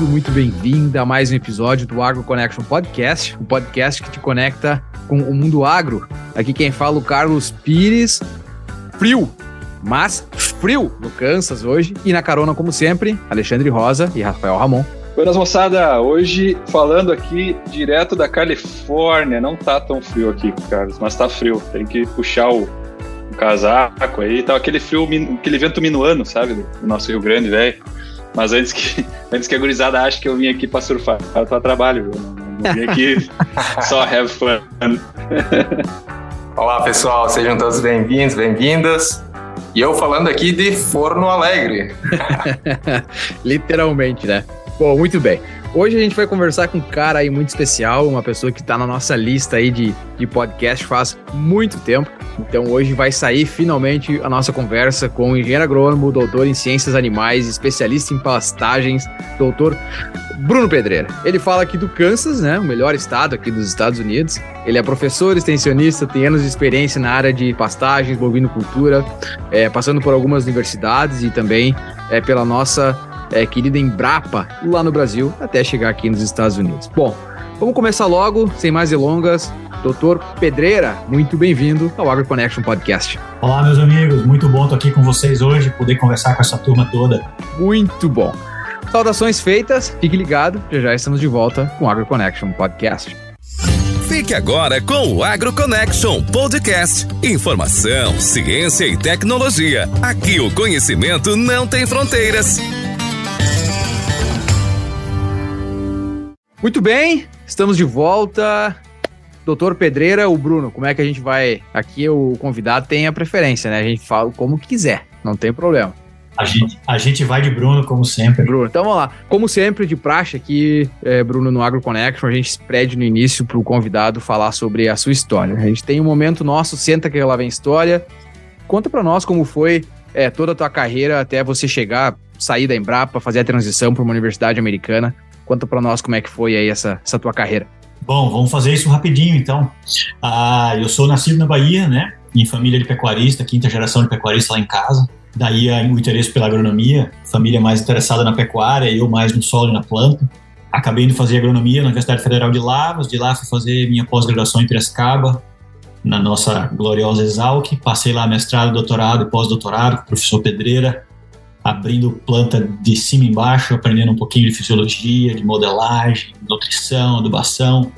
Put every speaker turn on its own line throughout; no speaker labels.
Bem-vindo, muito bem-vinda a mais um episódio do Agro Connection Podcast, o um podcast que te conecta com o mundo agro. Aqui quem fala é o Carlos Pires. Frio, mas frio no Kansas hoje. E na carona, como sempre, Alexandre Rosa e Rafael Ramon.
Buenas moçada, hoje falando aqui direto da Califórnia. Não tá tão frio aqui, Carlos, mas tá frio. Tem que puxar o, o casaco aí. Tá aquele frio, aquele vento minuano, sabe? Do nosso Rio Grande, velho. Mas antes que, antes que a gurizada ache que eu vim aqui pra surfar, eu tô a trabalho, viu? Não vim aqui só have fun.
Olá, pessoal, sejam todos bem-vindos, bem-vindas. E eu falando aqui de Forno Alegre.
Literalmente, né? Bom, muito bem. Hoje a gente vai conversar com um cara aí muito especial, uma pessoa que está na nossa lista aí de, de podcast faz muito tempo. Então hoje vai sair finalmente a nossa conversa com o engenheiro agrônomo, doutor em ciências animais, especialista em pastagens, doutor Bruno Pedreira. Ele fala aqui do Kansas, né, o melhor estado aqui dos Estados Unidos. Ele é professor, extensionista, tem anos de experiência na área de pastagens, bovinocultura, é, passando por algumas universidades e também é, pela nossa é, querida Embrapa lá no Brasil, até chegar aqui nos Estados Unidos. Bom, vamos começar logo, sem mais delongas. Doutor Pedreira, muito bem-vindo ao Agro Connection Podcast.
Olá, meus amigos, muito bom estar aqui com vocês hoje, poder conversar com essa turma toda.
Muito bom. Saudações feitas, fique ligado, já já estamos de volta com o Agro Connection Podcast.
Fique agora com o Agro Connection Podcast. Informação, ciência e tecnologia. Aqui o conhecimento não tem fronteiras.
Muito bem, estamos de volta. Doutor Pedreira, o Bruno, como é que a gente vai? Aqui o convidado tem a preferência, né? A gente fala como quiser, não tem problema.
A gente, a gente vai de Bruno, como sempre.
Bruno, então vamos lá. Como sempre, de praxe aqui, é, Bruno, no Agro Connection, a gente pede no início para o convidado falar sobre a sua história. A gente tem um momento nosso, senta que lá vem história. Conta para nós como foi é, toda a tua carreira até você chegar, sair da Embrapa, fazer a transição para uma universidade americana. Conta para nós como é que foi aí essa, essa tua carreira.
Bom, vamos fazer isso rapidinho então. Ah, eu sou nascido na Bahia, né? Em família de pecuarista, quinta geração de pecuarista lá em casa. Daí o interesse pela agronomia, família mais interessada na pecuária, eu mais no solo e na planta. Acabei indo fazer agronomia na Universidade Federal de Lavras, de lá fui fazer minha pós-graduação em Piracicaba, na nossa gloriosa Exalc. Passei lá mestrado, doutorado e pós-doutorado com o professor Pedreira, abrindo planta de cima e embaixo, aprendendo um pouquinho de fisiologia, de modelagem, nutrição, adubação.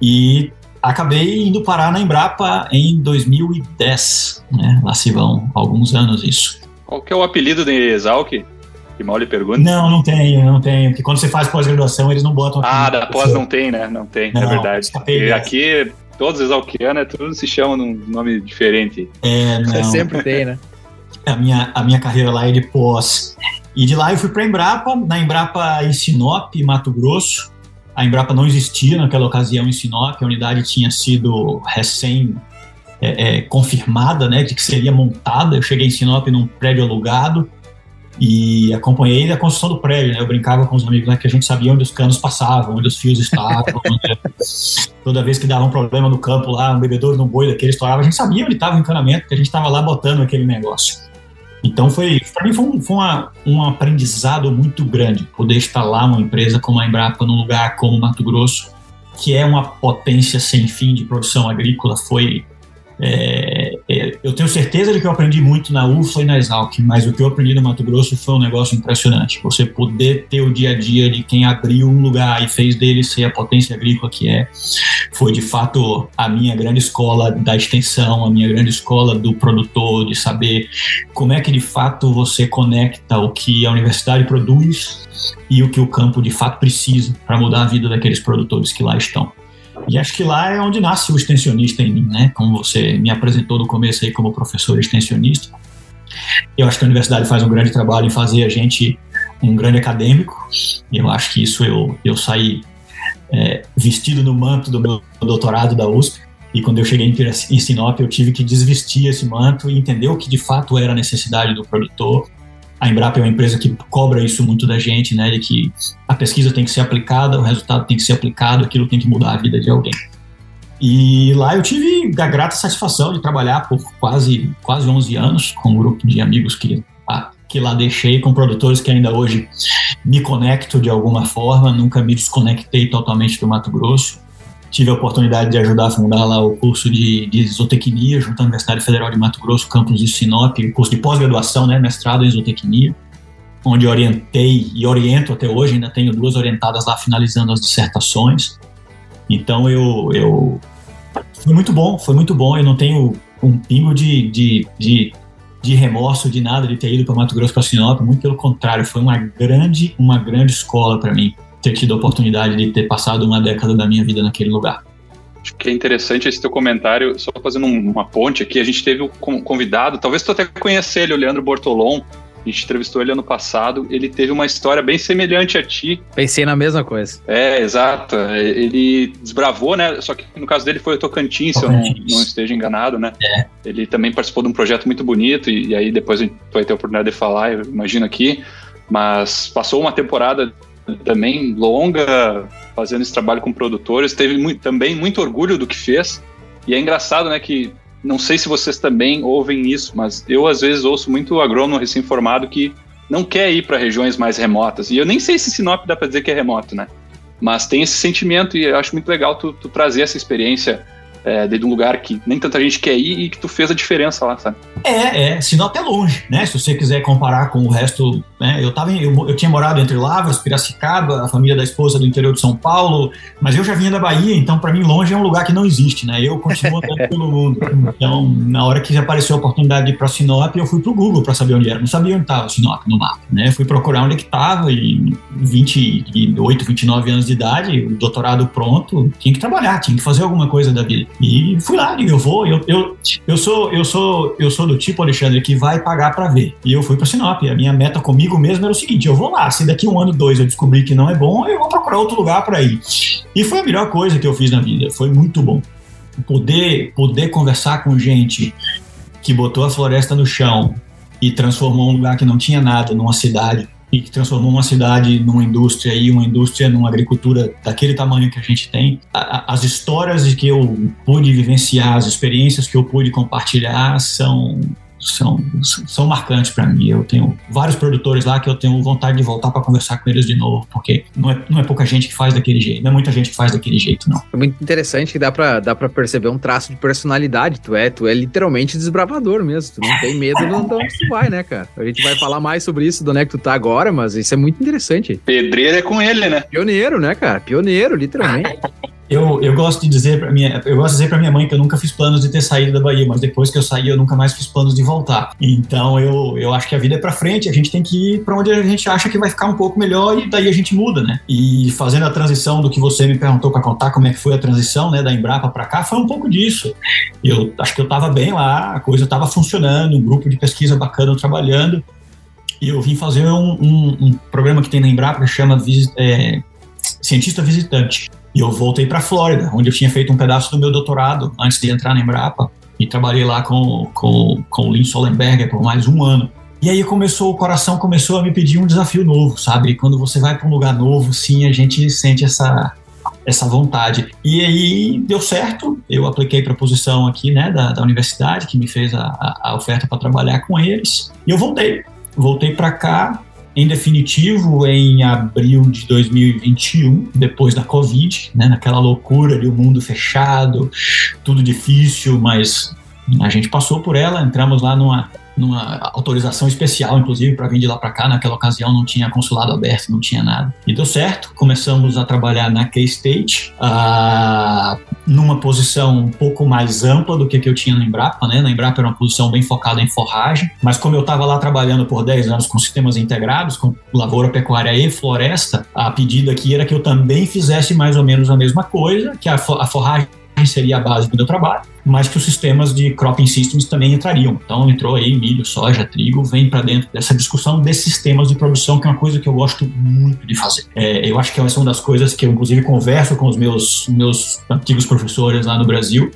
E acabei indo parar na Embrapa em 2010, né? Lá se vão alguns anos isso.
Qual que é o apelido de Exalc? Que mal lhe pergunta.
Não, não tenho, não tenho. Porque quando você faz pós-graduação, eles não botam.
Ah, da pós não tem, né? Não tem, não, é verdade. E aqui, todos exalquianos, tudo se chamam num nome diferente.
É, não.
Sempre tem, né?
A minha, a minha carreira lá é de pós. E de lá eu fui para Embrapa, na Embrapa em Sinop, Mato Grosso. A Embrapa não existia naquela ocasião em Sinop, a unidade tinha sido recém é, é, confirmada, né, de que seria montada. Eu cheguei em Sinop num prédio alugado e acompanhei a construção do prédio. Né? Eu brincava com os amigos né, que a gente sabia onde os canos passavam, onde os fios estavam. né? Toda vez que dava um problema no campo lá, um bebedouro no boi daquele estourava, a gente sabia onde estava o encanamento, porque a gente estava lá botando aquele negócio. Então foi, para mim foi, um, foi uma, um aprendizado muito grande poder instalar uma empresa como a Embrapa num lugar como Mato Grosso, que é uma potência sem fim de produção agrícola. Foi é, eu tenho certeza de que eu aprendi muito na UFLA e na Exalc, mas o que eu aprendi no Mato Grosso foi um negócio impressionante. Você poder ter o dia a dia de quem abriu um lugar e fez dele ser a potência agrícola que é, foi de fato a minha grande escola da extensão, a minha grande escola do produtor, de saber como é que de fato você conecta o que a universidade produz e o que o campo de fato precisa para mudar a vida daqueles produtores que lá estão. E acho que lá é onde nasce o extensionista em mim, né? Como você me apresentou no começo aí como professor extensionista. Eu acho que a universidade faz um grande trabalho em fazer a gente um grande acadêmico. Eu acho que isso eu, eu saí é, vestido no manto do meu doutorado da USP. E quando eu cheguei em Sinop, eu tive que desvestir esse manto e entender o que de fato era a necessidade do produtor a Embrapa é uma empresa que cobra isso muito da gente, né? De que a pesquisa tem que ser aplicada, o resultado tem que ser aplicado, aquilo tem que mudar a vida de alguém. E lá eu tive a grata satisfação de trabalhar por quase, quase 11 anos com um grupo de amigos que ah, que lá deixei, com produtores que ainda hoje me conecto de alguma forma, nunca me desconectei totalmente do Mato Grosso. Tive a oportunidade de ajudar a fundar lá o curso de, de isotecnia junto à Universidade Federal de Mato Grosso, campus de Sinop, curso de pós-graduação, né, mestrado em isotecnia, onde orientei e oriento até hoje, ainda tenho duas orientadas lá finalizando as dissertações. Então eu, eu foi muito bom, foi muito bom. Eu não tenho um pingo de, de, de, de remorso de nada de ter ido para Mato Grosso para Sinop, muito pelo contrário, foi uma grande, uma grande escola para mim ter tido a oportunidade de ter passado uma década da minha vida naquele lugar.
Acho que é interessante esse teu comentário, só fazendo uma ponte aqui, a gente teve um convidado, talvez tu até conheça ele, o Leandro Bortolom, a gente entrevistou ele ano passado, ele teve uma história bem semelhante a ti.
Pensei na mesma coisa.
É, exato. Ele desbravou, né? Só que no caso dele foi o Tocantins, se eu não, não, esteja enganado, né?
É.
Ele também participou de um projeto muito bonito, e, e aí depois a gente vai ter a oportunidade de falar, eu imagino aqui. Mas passou uma temporada também longa, fazendo esse trabalho com produtores, teve muito, também muito orgulho do que fez. E é engraçado, né, que não sei se vocês também ouvem isso, mas eu às vezes ouço muito agrônomo recém-formado que não quer ir para regiões mais remotas. E eu nem sei se Sinop dá para dizer que é remoto, né? Mas tem esse sentimento e eu acho muito legal tu, tu trazer essa experiência é, de um lugar que nem tanta gente quer ir e que tu fez a diferença lá, sabe?
É, é, Sinop é longe, né? Se você quiser comparar com o resto, né? Eu, tava eu, eu, tinha morado entre Lavras, Piracicaba, a família da esposa do interior de São Paulo, mas eu já vinha da Bahia, então para mim longe é um lugar que não existe, né? Eu continuo andando pelo mundo. Então, na hora que apareceu a oportunidade de ir para Sinop, eu fui pro Google para saber onde era. Não sabia onde estava Sinop no mapa, né? Fui procurar onde é que estava e 28, 29 anos de idade, o doutorado pronto, tinha que trabalhar, tinha que fazer alguma coisa da vida. E fui lá, e eu vou, eu, eu, eu sou eu sou eu sou do tipo Alexandre que vai pagar para ver. E eu fui para Sinop. A minha meta comigo mesmo era o seguinte: eu vou lá, se daqui um ano, dois eu descobrir que não é bom, eu vou procurar outro lugar para ir. E foi a melhor coisa que eu fiz na vida. Foi muito bom. Poder poder conversar com gente que botou a floresta no chão e transformou um lugar que não tinha nada numa cidade e que transformou uma cidade numa indústria e uma indústria numa agricultura daquele tamanho que a gente tem. As histórias que eu pude vivenciar, as experiências que eu pude compartilhar são são, são marcantes para mim. Eu tenho vários produtores lá que eu tenho vontade de voltar para conversar com eles de novo, porque não é, não é pouca gente que faz daquele jeito, não é muita gente que faz daquele jeito, não.
É muito interessante que dá para dá pra perceber um traço de personalidade. Tu é, tu é literalmente desbravador mesmo. Tu não tem medo de onde tu vai, né, cara? A gente vai falar mais sobre isso, do onde é que tu tá agora, mas isso é muito interessante.
Pedreiro é com ele, né?
Pioneiro, né, cara? Pioneiro, literalmente.
Eu, eu gosto de dizer para minha, eu gosto de dizer para minha mãe que eu nunca fiz planos de ter saído da Bahia, mas depois que eu saí eu nunca mais fiz planos de voltar. Então eu, eu acho que a vida é para frente, a gente tem que ir para onde a gente acha que vai ficar um pouco melhor e daí a gente muda, né? E fazendo a transição do que você me perguntou para contar como é que foi a transição, né, da Embrapa para cá, foi um pouco disso. Eu acho que eu estava bem lá, a coisa estava funcionando, um grupo de pesquisa bacana trabalhando. E eu vim fazer um, um, um programa que tem na Embrapa que chama é, Cientista Visitante e eu voltei para a Flórida, onde eu tinha feito um pedaço do meu doutorado antes de entrar na Embrapa. E trabalhei lá com, com, com o Lynn Sollenberger por mais um ano. E aí começou, o coração começou a me pedir um desafio novo, sabe? Quando você vai para um lugar novo, sim, a gente sente essa, essa vontade. E aí deu certo, eu apliquei para a posição aqui, né, da, da universidade, que me fez a, a oferta para trabalhar com eles. E eu voltei. Voltei para cá, em definitivo em abril de 2021, depois da Covid, né, naquela loucura de um mundo fechado, tudo difícil, mas a gente passou por ela, entramos lá numa numa autorização especial, inclusive, para vir de lá para cá. Naquela ocasião não tinha consulado aberto, não tinha nada. E deu certo. Começamos a trabalhar na K-State, uh, numa posição um pouco mais ampla do que, que eu tinha na Embrapa. Né? Na Embrapa era uma posição bem focada em forragem, mas como eu estava lá trabalhando por 10 anos com sistemas integrados, com lavoura, pecuária e floresta, a pedida aqui era que eu também fizesse mais ou menos a mesma coisa, que a, a forragem seria a base do meu trabalho, mas que os sistemas de cropping systems também entrariam. Então entrou aí milho, soja, trigo, vem para dentro dessa discussão desses sistemas de produção, que é uma coisa que eu gosto muito de fazer. É, eu acho que essa é uma das coisas que eu inclusive converso com os meus, meus antigos professores lá no Brasil,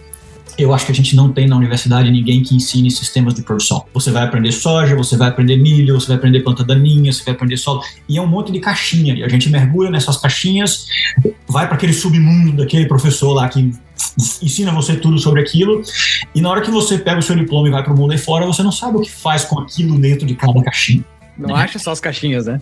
eu acho que a gente não tem na universidade ninguém que ensine sistemas de produção. Você vai aprender soja, você vai aprender milho, você vai aprender planta daninha, você vai aprender solo, e é um monte de caixinha, e a gente mergulha nessas caixinhas, vai para aquele submundo daquele professor lá que ensina você tudo sobre aquilo, e na hora que você pega o seu diploma e vai para o mundo aí fora, você não sabe o que faz com aquilo dentro de cada caixinha.
Não né? acha só as caixinhas, né?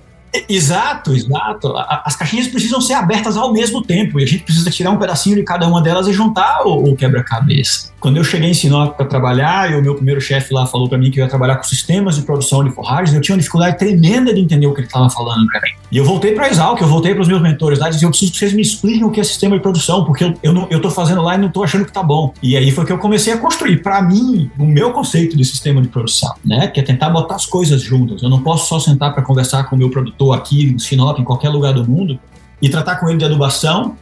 Exato, exato. As caixinhas precisam ser abertas ao mesmo tempo e a gente precisa tirar um pedacinho de cada uma delas e juntar o, quebra-cabeça. Quando eu cheguei em Sinop para trabalhar e o meu primeiro chefe lá falou para mim que eu ia trabalhar com sistemas de produção de forragens, eu tinha uma dificuldade tremenda de entender o que ele estava falando para mim. E eu voltei para a Exalc, eu voltei para os meus mentores lá e disse: eu preciso que vocês me expliquem o que é sistema de produção, porque eu, não, eu fazendo lá e não tô achando que tá bom. E aí foi que eu comecei a construir, para mim, o meu conceito de sistema de produção, né? Que é tentar botar as coisas juntas. Eu não posso só sentar para conversar com o meu produtor aqui em Sinop, em qualquer lugar do mundo, e tratar com ele de adubação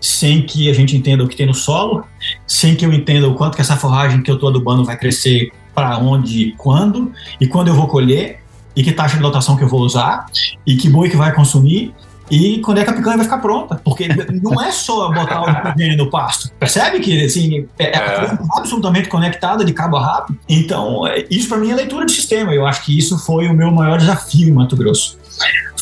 sem que a gente entenda o que tem no solo, sem que eu entenda o quanto que essa forragem que eu estou adubando vai crescer, para onde, quando, e quando eu vou colher, e que taxa de lotação que eu vou usar, e que boi que vai consumir, e quando é que a picanha vai ficar pronta. Porque não é só botar o nitrogênio no pasto. Percebe que assim, é, é, é. absolutamente conectada de cabo a rabo? Então, é, isso para mim é leitura de sistema. Eu acho que isso foi o meu maior desafio em Mato Grosso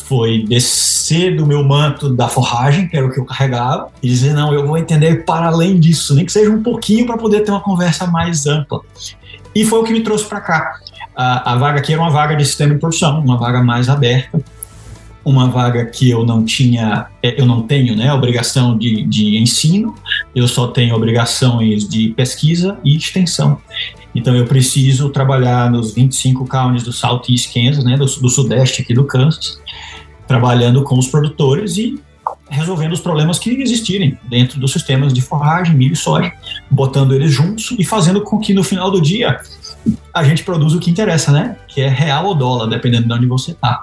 foi descer do meu manto da forragem, que era o que eu carregava, e dizer: não, eu vou entender para além disso, nem que seja um pouquinho para poder ter uma conversa mais ampla. E foi o que me trouxe para cá. A, a, vaga aqui era uma vaga de sistema de produção, uma vaga mais aberta, uma vaga que eu não tinha, é, eu não tenho, né, obrigação de, de ensino, eu só tenho obrigações de pesquisa e extensão. Então eu preciso trabalhar nos 25 counties do Southeast Kansas, né, do, do sudeste aqui do Kansas, trabalhando com os produtores e resolvendo os problemas que existirem dentro dos sistemas de forragem, milho e soja, botando eles juntos e fazendo com que no final do dia a gente produza o que interessa, né? Que é real ou dólar, dependendo de onde você está.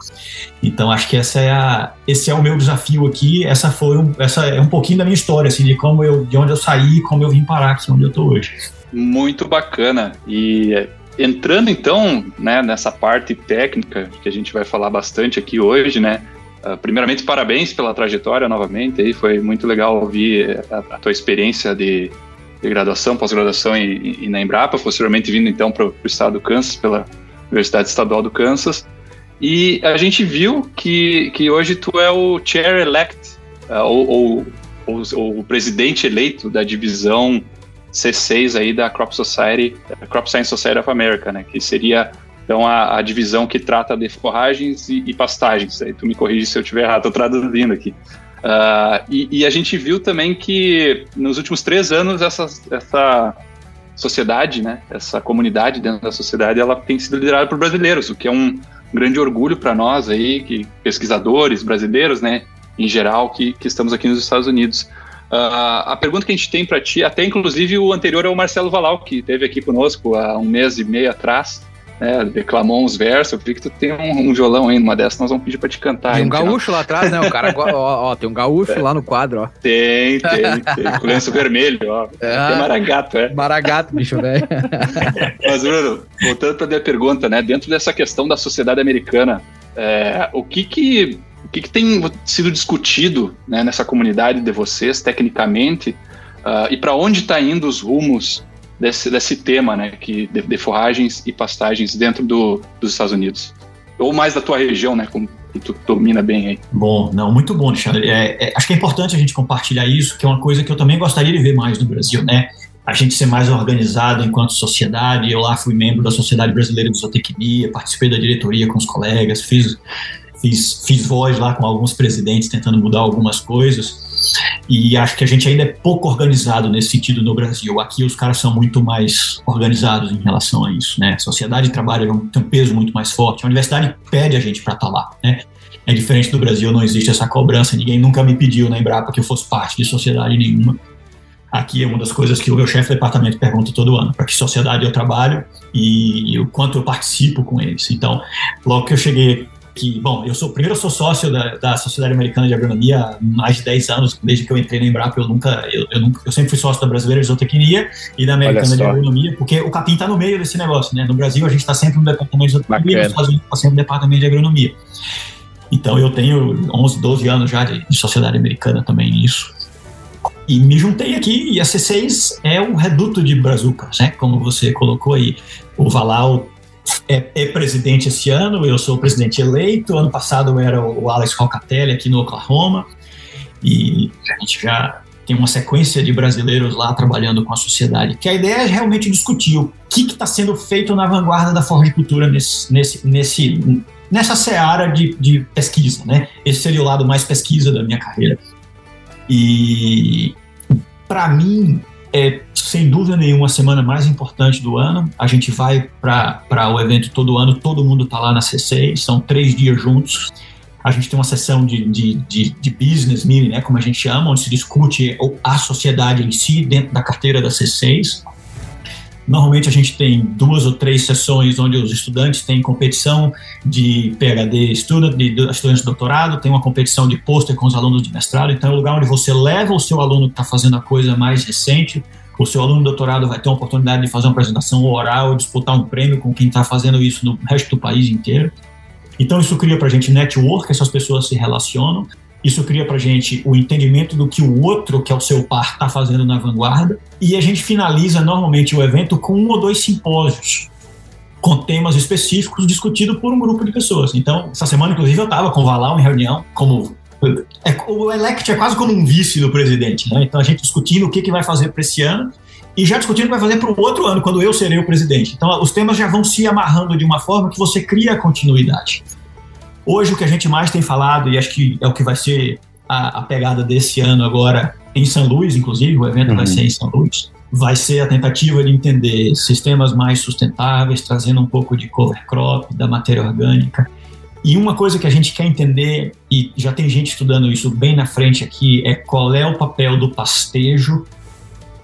Então acho que essa é a, esse é o meu desafio aqui. Essa foi um, essa é um pouquinho da minha história, assim, de como eu, de onde eu saí, como eu vim parar aqui onde eu estou hoje.
Muito bacana. E entrando então né, nessa parte técnica que a gente vai falar bastante aqui hoje, né? Uh, primeiramente, parabéns pela trajetória novamente. Aí foi muito legal ouvir a, a tua experiência de, de graduação, pós-graduação e, e, na Embrapa, posteriormente vindo então para o estado do Kansas pela Universidade Estadual do Kansas. E a gente viu que, que hoje tu é o chair elect, uh, ou, ou, ou, ou, o presidente eleito da divisão C6 aí da Crop Society, Crop Science Society of America, né? Que seria então a, a divisão que trata de forragens e, e, pastagens. Aí tu me corrige se eu estiver errado, estou traduzindo aqui. Uh, e, e, a gente viu também que nos últimos três anos essa, essa sociedade, né, essa comunidade dentro da sociedade, ela tem sido liderada por brasileiros, o que é um grande orgulho para nós aí, que pesquisadores brasileiros, né, em geral, que, que estamos aqui nos Estados Unidos. Uh, a pergunta que a gente tem para ti, até inclusive o anterior é o Marcelo Valau, que esteve aqui conosco há um mês e meio atrás, né, declamou uns versos, eu vi que tu tem um, um violão aí numa dessas, nós vamos pedir pra te cantar.
Tem um gaúcho lá atrás, né? O cara, ó, ó, tem um gaúcho é. lá no quadro, ó.
Tem, tem, tem. Com lenço vermelho, ó. É, tem maragato, é.
Maragato, bicho velho.
Mas, Bruno, voltando pra minha pergunta, né? Dentro dessa questão da sociedade americana, é, o que que, o que que tem sido discutido né, nessa comunidade de vocês, tecnicamente, uh, e para onde está indo os rumos desse, desse tema, né, que, de, de forragens e pastagens dentro do, dos Estados Unidos. Ou mais da tua região, né, como tu domina bem aí.
Bom, não, muito bom, Alexandre. É, é, acho que é importante a gente compartilhar isso, que é uma coisa que eu também gostaria de ver mais no Brasil, né? A gente ser mais organizado enquanto sociedade. Eu lá fui membro da Sociedade Brasileira de Zootecnia, participei da diretoria com os colegas, fiz, fiz, fiz voz lá com alguns presidentes tentando mudar algumas coisas. E acho que a gente ainda é pouco organizado nesse sentido no Brasil. Aqui os caras são muito mais organizados em relação a isso, né? A sociedade de trabalho tem um peso muito mais forte. A universidade pede a gente para estar tá lá, né? É diferente do Brasil, não existe essa cobrança. Ninguém nunca me pediu na Embrapa que eu fosse parte de sociedade nenhuma. Aqui é uma das coisas que o meu chefe de departamento pergunta todo ano: para que sociedade eu trabalho e o quanto eu participo com eles. Então, logo que eu cheguei que, bom, eu sou primeiro eu sou sócio da, da Sociedade Americana de Agronomia há mais de 10 anos, desde que eu entrei na Embrapa, eu nunca, eu, eu, nunca, eu sempre fui sócio da Brasileira de Zootecnia e da Americana de Agronomia, porque o capim está no meio desse negócio, né? No Brasil a gente está sempre no departamento de zootecnia, nos Estados Unidos está sempre no departamento de agronomia. Então eu tenho 11, 12 anos já de, de sociedade americana também nisso. E me juntei aqui, e a C6 é um reduto de brazucas, né? Como você colocou aí. O Valau é, é, presidente esse ano, eu sou o presidente eleito. Ano passado eu era o Alex Rocatelli aqui no Oklahoma. E a gente já tem uma sequência de brasileiros lá trabalhando com a sociedade. Que a ideia é realmente discutir o que está sendo feito na vanguarda da forricultura nesse, nesse, nesse, nessa seara de, de pesquisa, né? Esse seria o lado mais pesquisa da minha carreira. E para mim, é sem dúvida nenhuma a semana mais importante do ano. A gente vai para o evento todo ano, todo mundo está lá na C6, são três dias juntos. A gente tem uma sessão de, de, de, de, business meeting, né, como a gente chama, onde se discute a sociedade em si dentro da carteira da C6. Normalmente a gente tem duas ou três sessões onde os estudantes têm competição de PhD student, de, estudantes de doutorado, tem uma competição de pôster com os alunos de mestrado, então é um lugar onde você leva o seu aluno que está fazendo a coisa mais recente, o seu aluno de doutorado vai ter uma oportunidade de fazer uma apresentação oral, disputar um prêmio com quem está fazendo isso no resto do país inteiro. Então isso cria para a gente network, essas pessoas se relacionam, isso cria para gente o entendimento do que o outro, que é o seu par, está fazendo na vanguarda. E a gente finaliza normalmente o evento com um ou dois simpósios com temas específicos discutidos por um grupo de pessoas. Então, essa semana, inclusive, eu estava com o Valau em reunião, como é, o elect é quase como um vice do presidente, né? Então a gente discutindo o que, que vai fazer para esse ano e já discutindo o que vai fazer para o outro ano, quando eu serei o presidente. Então os temas já vão se amarrando de uma forma que você cria continuidade. Hoje, o que a gente mais tem falado, e acho que é o que vai ser a, a pegada desse ano agora em São Luís, inclusive, o evento uhum. vai ser em São Luís, vai ser a tentativa de entender sistemas mais sustentáveis, trazendo um pouco de cover crop, da matéria orgânica. E uma coisa que a gente quer entender, e já tem gente estudando isso bem na frente aqui, é qual é o papel do pastejo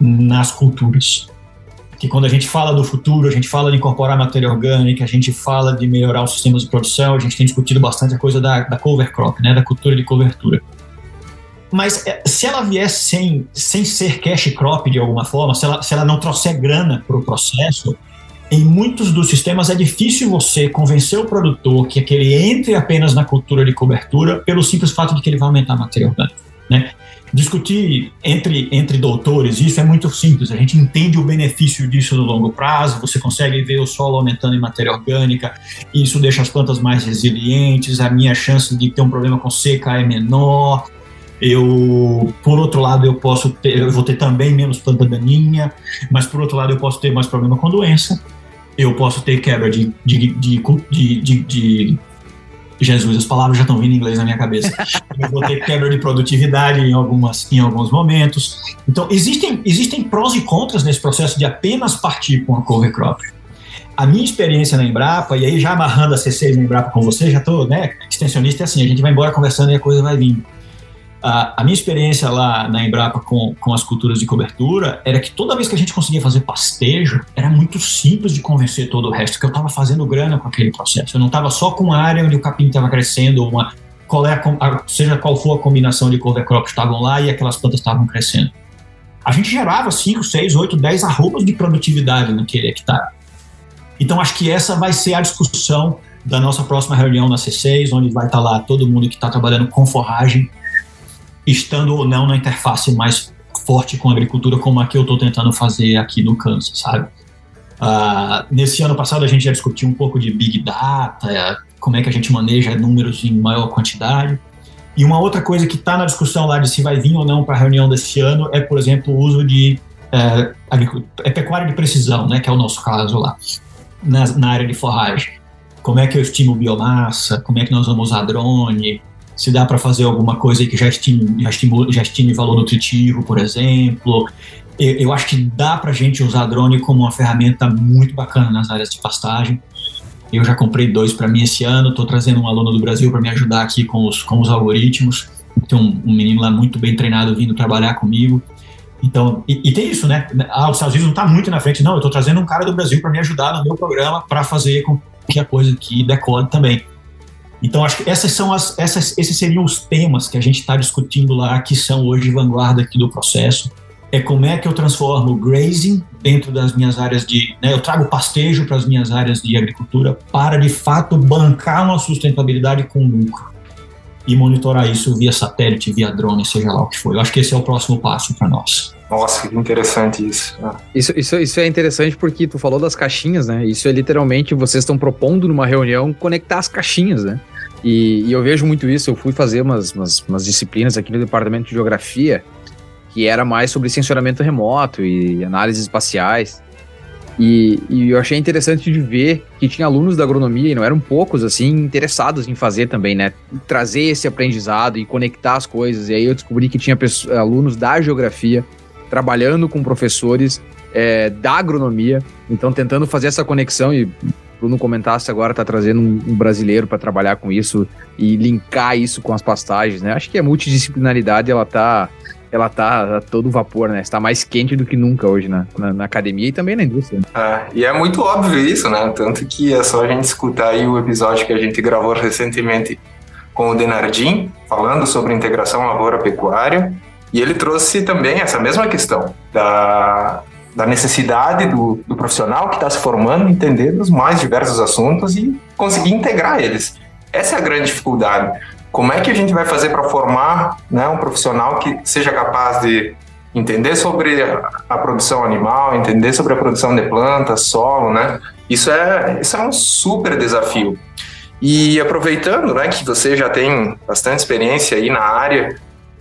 nas culturas que quando a gente fala do futuro, a gente fala de incorporar matéria orgânica, a gente fala de melhorar os sistemas de produção, a gente tem discutido bastante a coisa da, da cover crop, né, da cultura de cobertura. Mas é, se ela vier sem, sem ser cash crop de alguma forma, se ela, se ela não trouxer grana para o processo, em muitos dos sistemas é difícil você convencer o produtor que, que ele entre apenas na cultura de cobertura pelo simples fato de que ele vai aumentar a matéria orgânica. Né? Discutir entre, entre doutores, isso é muito simples. A gente entende o benefício disso no longo prazo, você consegue ver o solo aumentando em matéria orgânica, isso deixa as plantas mais resilientes, a minha chance de ter um problema com seca é menor. Eu, por outro lado, eu posso ter, eu vou ter também menos planta daninha, mas por outro lado, eu posso ter mais problema com doença. Eu posso ter quebra de, de, de, de, Jesus, as palavras já estão vindo em inglês na minha cabeça. Eu vou ter quebra de produtividade em, algumas, em alguns momentos. Então, existem, existem prós e contras nesse processo de apenas partir com a cover crop. A minha experiência na Embrapa, e aí já amarrando a C6 na Embrapa com você, já estou, né, extensionista é assim, a gente vai embora conversando e a coisa vai vindo. A, minha experiência lá na Embrapa com, com as culturas de cobertura era que toda vez que a gente conseguia fazer pastejo, era muito simples de convencer todo o resto, que eu estava fazendo grana com aquele processo. Eu não estava só com a área onde o capim estava crescendo, uma, qual é a, seja qual for a combinação de cover crops estavam lá e aquelas plantas estavam crescendo. A gente gerava 5, 6, 8, 10 arrobas de produtividade naquele hectare. Então, acho que essa vai ser a discussão da nossa próxima reunião na C6, onde vai estar lá todo mundo que está trabalhando com forragem, estando ou não na interface mais forte com a agricultura, como a que eu estou tentando fazer aqui no Kansas, sabe? Uh, nesse ano passado a gente já discutiu um pouco de Big Data, como é que a gente maneja números em maior quantidade. E uma outra coisa que está na discussão lá de se vai vir ou não para a reunião desse ano é, por exemplo, o uso de é, é pecuária de precisão, né, que é o nosso caso lá, na, na área de forragem. Como é que eu estimo biomassa, como é que nós vamos usar drone, se dá para fazer alguma coisa que já estime, já, estime, já estime valor nutritivo, por exemplo. Eu, eu acho que dá para a gente usar drone como uma ferramenta muito bacana nas áreas de pastagem. Eu já comprei dois para mim esse ano, estou trazendo um aluno do Brasil para me ajudar aqui com os, com os algoritmos. Tem um, um, menino lá muito bem treinado vindo trabalhar comigo. Então, e, e tem isso, né? Ah, os Estados Unidos não está muito na frente, não. Eu estou trazendo um cara do Brasil para me ajudar no meu programa para fazer com que a coisa aqui decode também. Então, acho que essas são as, essas, esses seriam os temas que a gente está discutindo lá, que são hoje vanguarda aqui do processo. É como é que eu transformo o grazing dentro das minhas áreas de. Né, eu trago pastejo para as minhas áreas de agricultura para, de fato, bancar uma sustentabilidade com lucro. E monitorar isso via satélite, via drone, seja lá o que for. Eu acho que esse é o próximo passo para nós.
Nossa, que interessante isso.
Ah. isso. Isso, isso. é interessante porque tu falou das caixinhas, né? Isso é literalmente vocês estão propondo numa reunião conectar as caixinhas, né? E, e eu vejo muito isso. Eu fui fazer umas, umas, umas, disciplinas aqui no departamento de geografia que era mais sobre sensoramento remoto e análises espaciais. E, e, eu achei interessante de ver que tinha alunos da agronomia, e não eram poucos, assim, interessados em fazer também, né? Trazer esse aprendizado e conectar as coisas. E aí eu descobri que tinha alunos da geografia trabalhando com professores é, da agronomia, então tentando fazer essa conexão e Bruno comentasse agora, tá trazendo um, um brasileiro para trabalhar com isso e linkar isso com as pastagens, né? Acho que a multidisciplinaridade ela tá ela tá a todo vapor, né? Está mais quente do que nunca hoje na, na, na academia e também na indústria.
É, e é muito óbvio isso, né? Tanto que é só a gente escutar aí o episódio que a gente gravou recentemente com o Denardim, falando sobre integração lavoura-pecuária, e ele trouxe também essa mesma questão da, da necessidade do, do profissional que está se formando entender dos mais diversos assuntos e conseguir integrar eles. Essa é a grande dificuldade. Como é que a gente vai fazer para formar né, um profissional que seja capaz de entender sobre a produção animal, entender sobre a produção de plantas, solo, né? Isso é, isso é um super desafio. E aproveitando, né, que você já tem bastante experiência aí na área,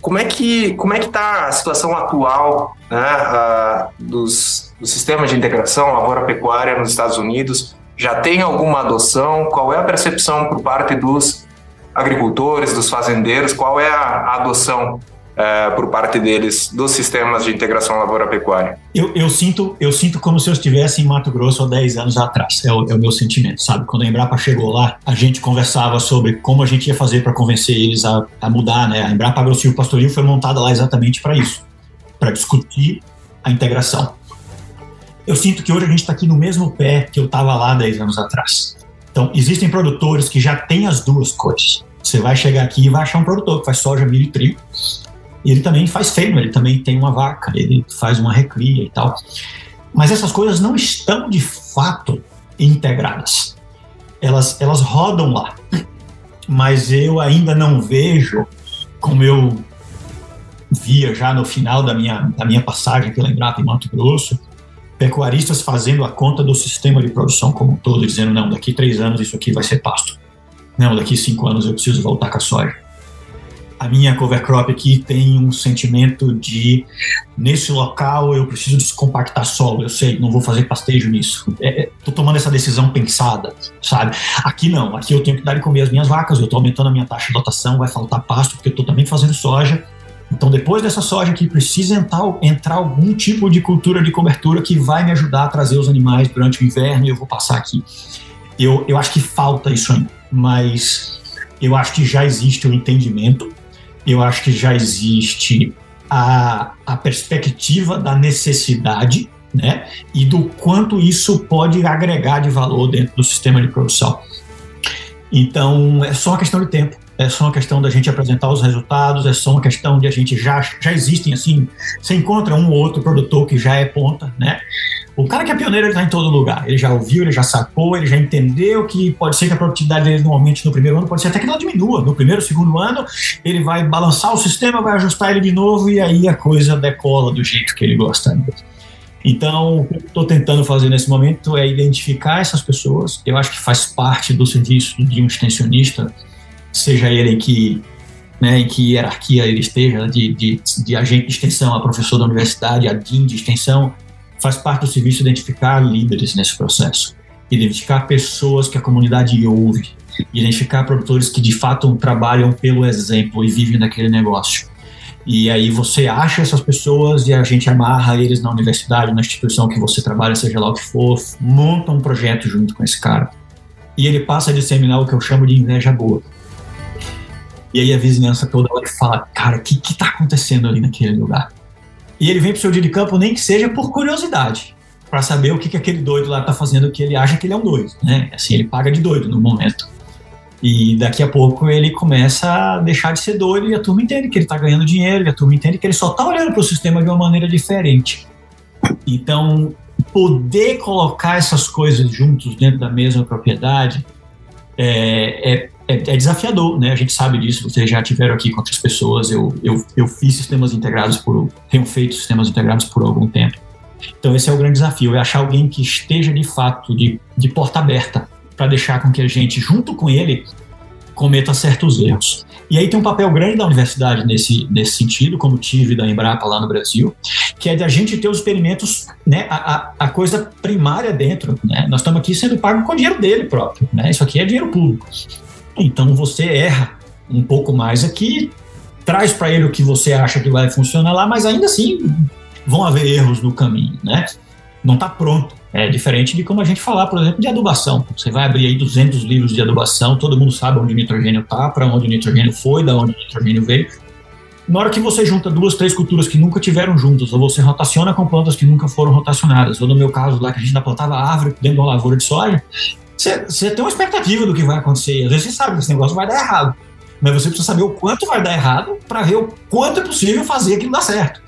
como é que como é que está a situação atual né, dos, dos sistemas de integração lavoura-pecuária nos Estados Unidos? Já tem alguma adoção? Qual é a percepção por parte dos agricultores, dos fazendeiros, qual é a, a adoção é, por parte deles dos sistemas de integração lavoura-pecuária?
Eu, eu, sinto, eu sinto como se eu estivesse em Mato Grosso há 10 anos atrás, é o, é o meu sentimento, sabe? Quando a Embrapa chegou lá, a gente conversava sobre como a gente ia fazer para convencer eles a, a, mudar, né? A Embrapa Agrossil Pastoril foi montada lá exatamente para isso, para discutir a integração. Eu sinto que hoje a gente está aqui no mesmo pé que eu estava lá 10 anos atrás. Então, existem produtores que já têm as duas coisas. Você vai chegar aqui e vai achar um produtor que faz soja, milho e trigo. E ele também faz feno, ele também tem uma vaca, ele faz uma recria e tal. Mas essas coisas não estão de fato integradas. Elas, elas rodam lá. Mas eu ainda não vejo, como eu via já no final da minha, da minha passagem pela Embrapa em Mato Grosso, pecuaristas fazendo a conta do sistema de produção como um todo, dizendo, não, daqui três anos isso aqui vai ser pasto. Não, daqui cinco anos eu preciso voltar com a soja. A minha cover crop aqui tem um sentimento de, nesse local eu preciso descompactar solo, eu sei, não vou fazer pastejo nisso. É, é, tô tomando essa decisão pensada, sabe? Aqui não, aqui eu tenho que dar de comer as minhas vacas, eu tô aumentando a minha taxa de lotação, vai faltar pasto porque eu tô também fazendo soja, então, depois dessa soja aqui, precisa entrar, entrar, algum tipo de cultura de cobertura que vai me ajudar a trazer os animais durante o inverno e eu vou passar aqui. Eu, eu acho que falta isso ainda, mas eu acho que já existe o entendimento, eu acho que já existe a, a perspectiva da necessidade né, e do quanto isso pode agregar de valor dentro do sistema de produção. Então, é só uma questão de tempo é só uma questão da gente apresentar os resultados, é só uma questão de a gente já já existem assim, você encontra um ou outro produtor que já é ponta, né? O cara que é pioneiro ele está em todo lugar, ele já ouviu, ele já sacou, ele já entendeu que pode ser que a produtividade dele normalmente no primeiro ano pode ser até que não diminua, no primeiro, segundo ano ele vai balançar o sistema, vai ajustar ele de novo e aí a coisa decola do jeito que ele gosta. Então, o que eu estou tentando fazer nesse momento é identificar essas pessoas. Eu acho que faz parte do serviço de um extensionista seja ele que, né, em que hierarquia ele esteja, de, de, de agente de extensão a professor da universidade, a DIN de extensão, faz parte do serviço identificar líderes nesse processo, identificar pessoas que a comunidade ouve, identificar produtores que de fato trabalham pelo exemplo e vivem daquele negócio. E aí você acha essas pessoas e a gente amarra eles na universidade, na instituição que você trabalha, seja lá o que for, monta um projeto junto com esse cara. E ele passa a disseminar o que eu chamo de inveja boa. E aí a vizinhança toda olha e fala, cara, o que que tá acontecendo ali naquele lugar? E ele vem pro seu dia de campo nem que seja por curiosidade, para saber o que que aquele doido lá tá fazendo, que ele acha que ele é um doido, né? Assim, ele paga de doido no momento. E daqui a pouco ele começa a deixar de ser doido e a turma entende que ele está ganhando dinheiro, e a turma entende que ele só está olhando para o sistema de uma maneira diferente. Então, poder colocar essas coisas juntos dentro da mesma propriedade é, é é, é, desafiador, né? A gente sabe disso, vocês já tiveram aqui com outras pessoas, eu, eu, eu fiz sistemas integrados por, tenho feito sistemas integrados por algum tempo. Então esse é o grande desafio, é achar alguém que esteja de fato de, de porta aberta para deixar com que a gente, junto com ele, cometa certos erros. E aí tem um papel grande da universidade nesse, nesse sentido, como tive da Embrapa lá no Brasil, que é de a gente ter os experimentos, né, a, a, a coisa primária dentro. Né? Nós estamos aqui sendo pagos com dinheiro dele próprio. Né? Isso aqui é dinheiro público. Então você erra um pouco mais aqui, traz para ele o que você acha que vai funcionar lá, mas ainda assim vão haver erros no caminho. Né? Não está pronto. É diferente de como a gente falar, por exemplo, de adubação. Você vai abrir aí 200 livros de adubação, todo mundo sabe onde o nitrogênio está, para onde o nitrogênio foi, da onde o nitrogênio veio. Na hora que você junta duas, três culturas que nunca tiveram juntas, ou você rotaciona com plantas que nunca foram rotacionadas, ou no meu caso lá que a gente ainda plantava árvore dentro de uma lavoura de soja, você, tem uma expectativa do que vai acontecer. Às vezes você sabe que esse negócio vai dar errado mas você precisa saber o quanto vai dar errado para ver o quanto é possível fazer aquilo dar certo.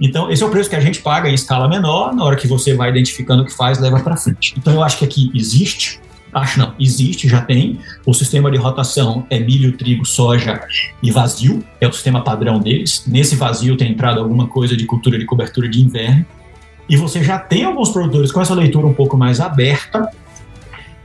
Então, esse é o preço que a gente paga em escala menor, na hora que você vai identificando o que faz, leva para frente. Então, eu acho que aqui existe, acho não, existe, já tem. O sistema de rotação é milho, trigo, soja e vazio, é o sistema padrão deles. Nesse vazio tem entrado alguma coisa de cultura de cobertura de inverno. E você já tem alguns produtores com essa leitura um pouco mais aberta,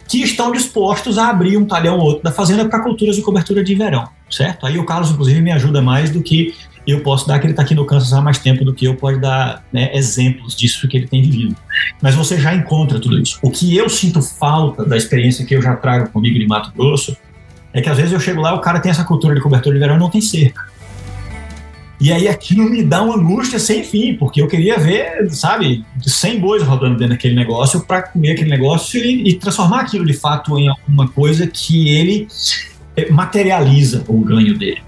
que estão dispostos a abrir um talhão ou outro da fazenda para culturas de cobertura de verão, certo? Aí o Carlos, inclusive, me ajuda mais do que eu posso dar, que ele está aqui no Kansas há mais tempo do que eu, pode dar né, exemplos disso que ele tem vivido. Mas você já encontra tudo isso. O que eu sinto falta da experiência que eu já trago comigo de Mato Grosso é que às vezes eu chego lá o cara tem essa cultura de cobertura de verão e não tem cerca. E aí aquilo me dá uma angústia sem fim, porque eu queria ver, sabe, 100 bois rodando dentro daquele negócio para comer aquele negócio e, e, transformar aquilo de fato em alguma coisa que ele eh, materializa o ganho dele.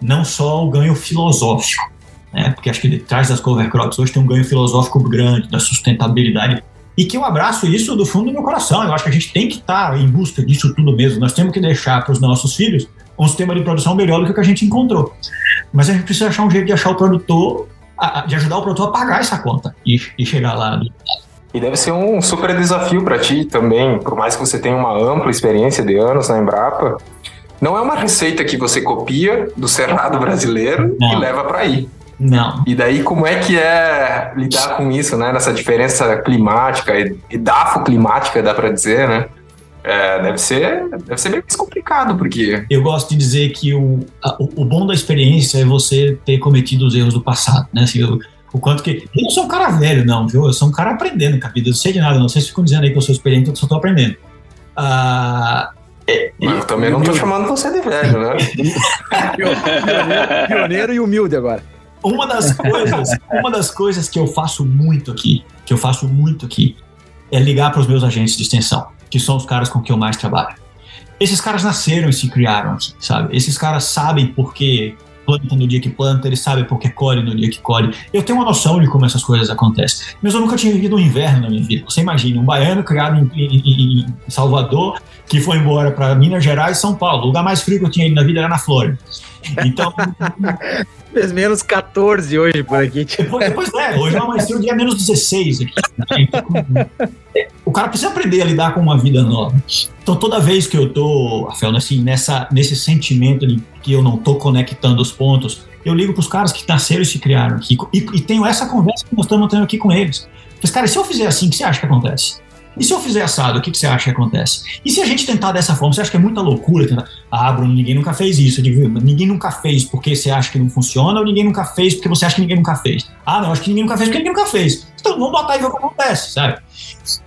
Não só o ganho filosófico, né? porque acho que detrás das cover crops hoje tem um ganho filosófico grande, da sustentabilidade e que eu abraço isso do fundo do meu coração. Eu acho que a gente tem que estar tá em busca disso tudo mesmo. Nós temos que deixar para os nossos filhos um sistema de produção melhor do que o que a gente encontrou. Mas a gente precisa achar um jeito de achar o produtor, de ajudar o produtor a pagar essa conta e, e chegar lá.
E deve ser um super desafio para ti também, por mais que você tenha uma ampla experiência de anos na Embrapa. Não é uma receita que você copia do cerrado brasileiro Não. e leva para aí.
Não.
E daí, como é que é lidar com isso, né? Nessa diferença climática e dafo-climática, dá para dizer, né? É, deve ser deve ser bem mais complicado, porque.
Eu gosto de dizer que o, a, o, bom da experiência é você ter cometido os erros do passado, né? Assim, eu, o quanto que. Eu não sou um cara velho, não, viu? Eu sou um cara aprendendo vida. Eu não sei de nada, não. Vocês ficam dizendo aí que eu sou experiente, eu só tô aprendendo.
Ah. É, Mas eu também não tô chamando você de velho, né?
pioneiro, pioneiro e humilde agora.
Uma das coisas, uma das coisas que eu faço muito aqui, que eu faço muito aqui, é ligar para os meus agentes de extensão que são os caras com quem eu mais trabalho. Esses caras nasceram e se criaram aqui, sabe? Esses caras sabem por que planta no dia que planta, eles sabem por que colhe no dia que colhe. Eu tenho uma noção de como essas coisas acontecem, mas eu nunca tinha vivido um inverno na minha vida. Você imagina, um baiano criado em, em, em Salvador, que foi embora para Minas Gerais e São Paulo. O lugar mais frio que eu tinha ido na vida era na Flórida. Então.
Fez menos 14 hoje por aqui.
Pois, pois é, hoje amanheceu o dia menos 16 aqui. Então, o cara precisa aprender a lidar com uma vida nova. Então, toda vez que eu tô, Rafael, assim, nessa, nesse sentimento de que eu não tô conectando os pontos, eu ligo para os caras que nasceram e se criaram aqui. E, e tenho essa conversa que nós estamos tendo aqui com eles. Mas, cara, se eu fizer assim, o que você acha que acontece? E se eu fizer assado, o que, que você acha que acontece? E se a gente tentar dessa forma, você acha que é muita loucura tentar? Ah, Bruno, ninguém nunca fez isso. Eu digo, ninguém nunca fez porque você acha que não funciona ou ninguém nunca fez porque você acha que ninguém nunca fez? Ah, não, acho que ninguém nunca fez porque ninguém nunca fez. Então vamos botar e ver o que acontece, sabe?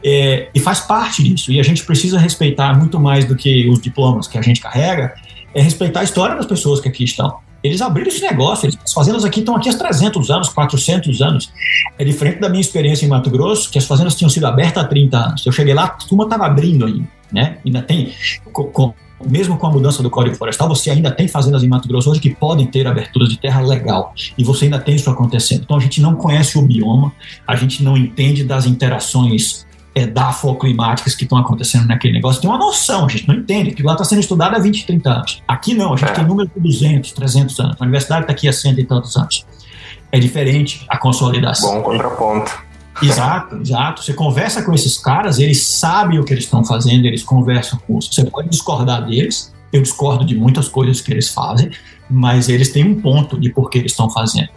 É, e faz parte disso. E a gente precisa respeitar muito mais do que os diplomas que a gente carrega, é respeitar a história das pessoas que aqui estão. Eles abriram esse negócio, as fazendas aqui estão aqui há 300 anos, 400 anos. É diferente da minha experiência em Mato Grosso, que as fazendas tinham sido abertas há 30 anos. Eu cheguei lá, a turma estava abrindo ainda, né? Ainda tem, com, com, mesmo com a mudança do Código Florestal, você ainda tem fazendas em Mato Grosso hoje que podem ter aberturas de terra legal, e você ainda tem isso acontecendo. Então a gente não conhece o bioma, a gente não entende das interações é, dafoclimáticas que estão acontecendo naquele negócio, tem uma noção, a gente não entende, que lá está sendo estudado há 20, 30 anos. Aqui não, a gente é. tem número de 200, 300 anos. A universidade está aqui há cento e tantos anos. É diferente a consolidação.
Bom contraponto.
Exato, exato. Você conversa com esses caras, eles sabem o que eles estão fazendo, eles conversam com você. Você pode discordar deles, eu discordo de muitas coisas que eles fazem, mas eles têm um ponto de por que eles estão fazendo.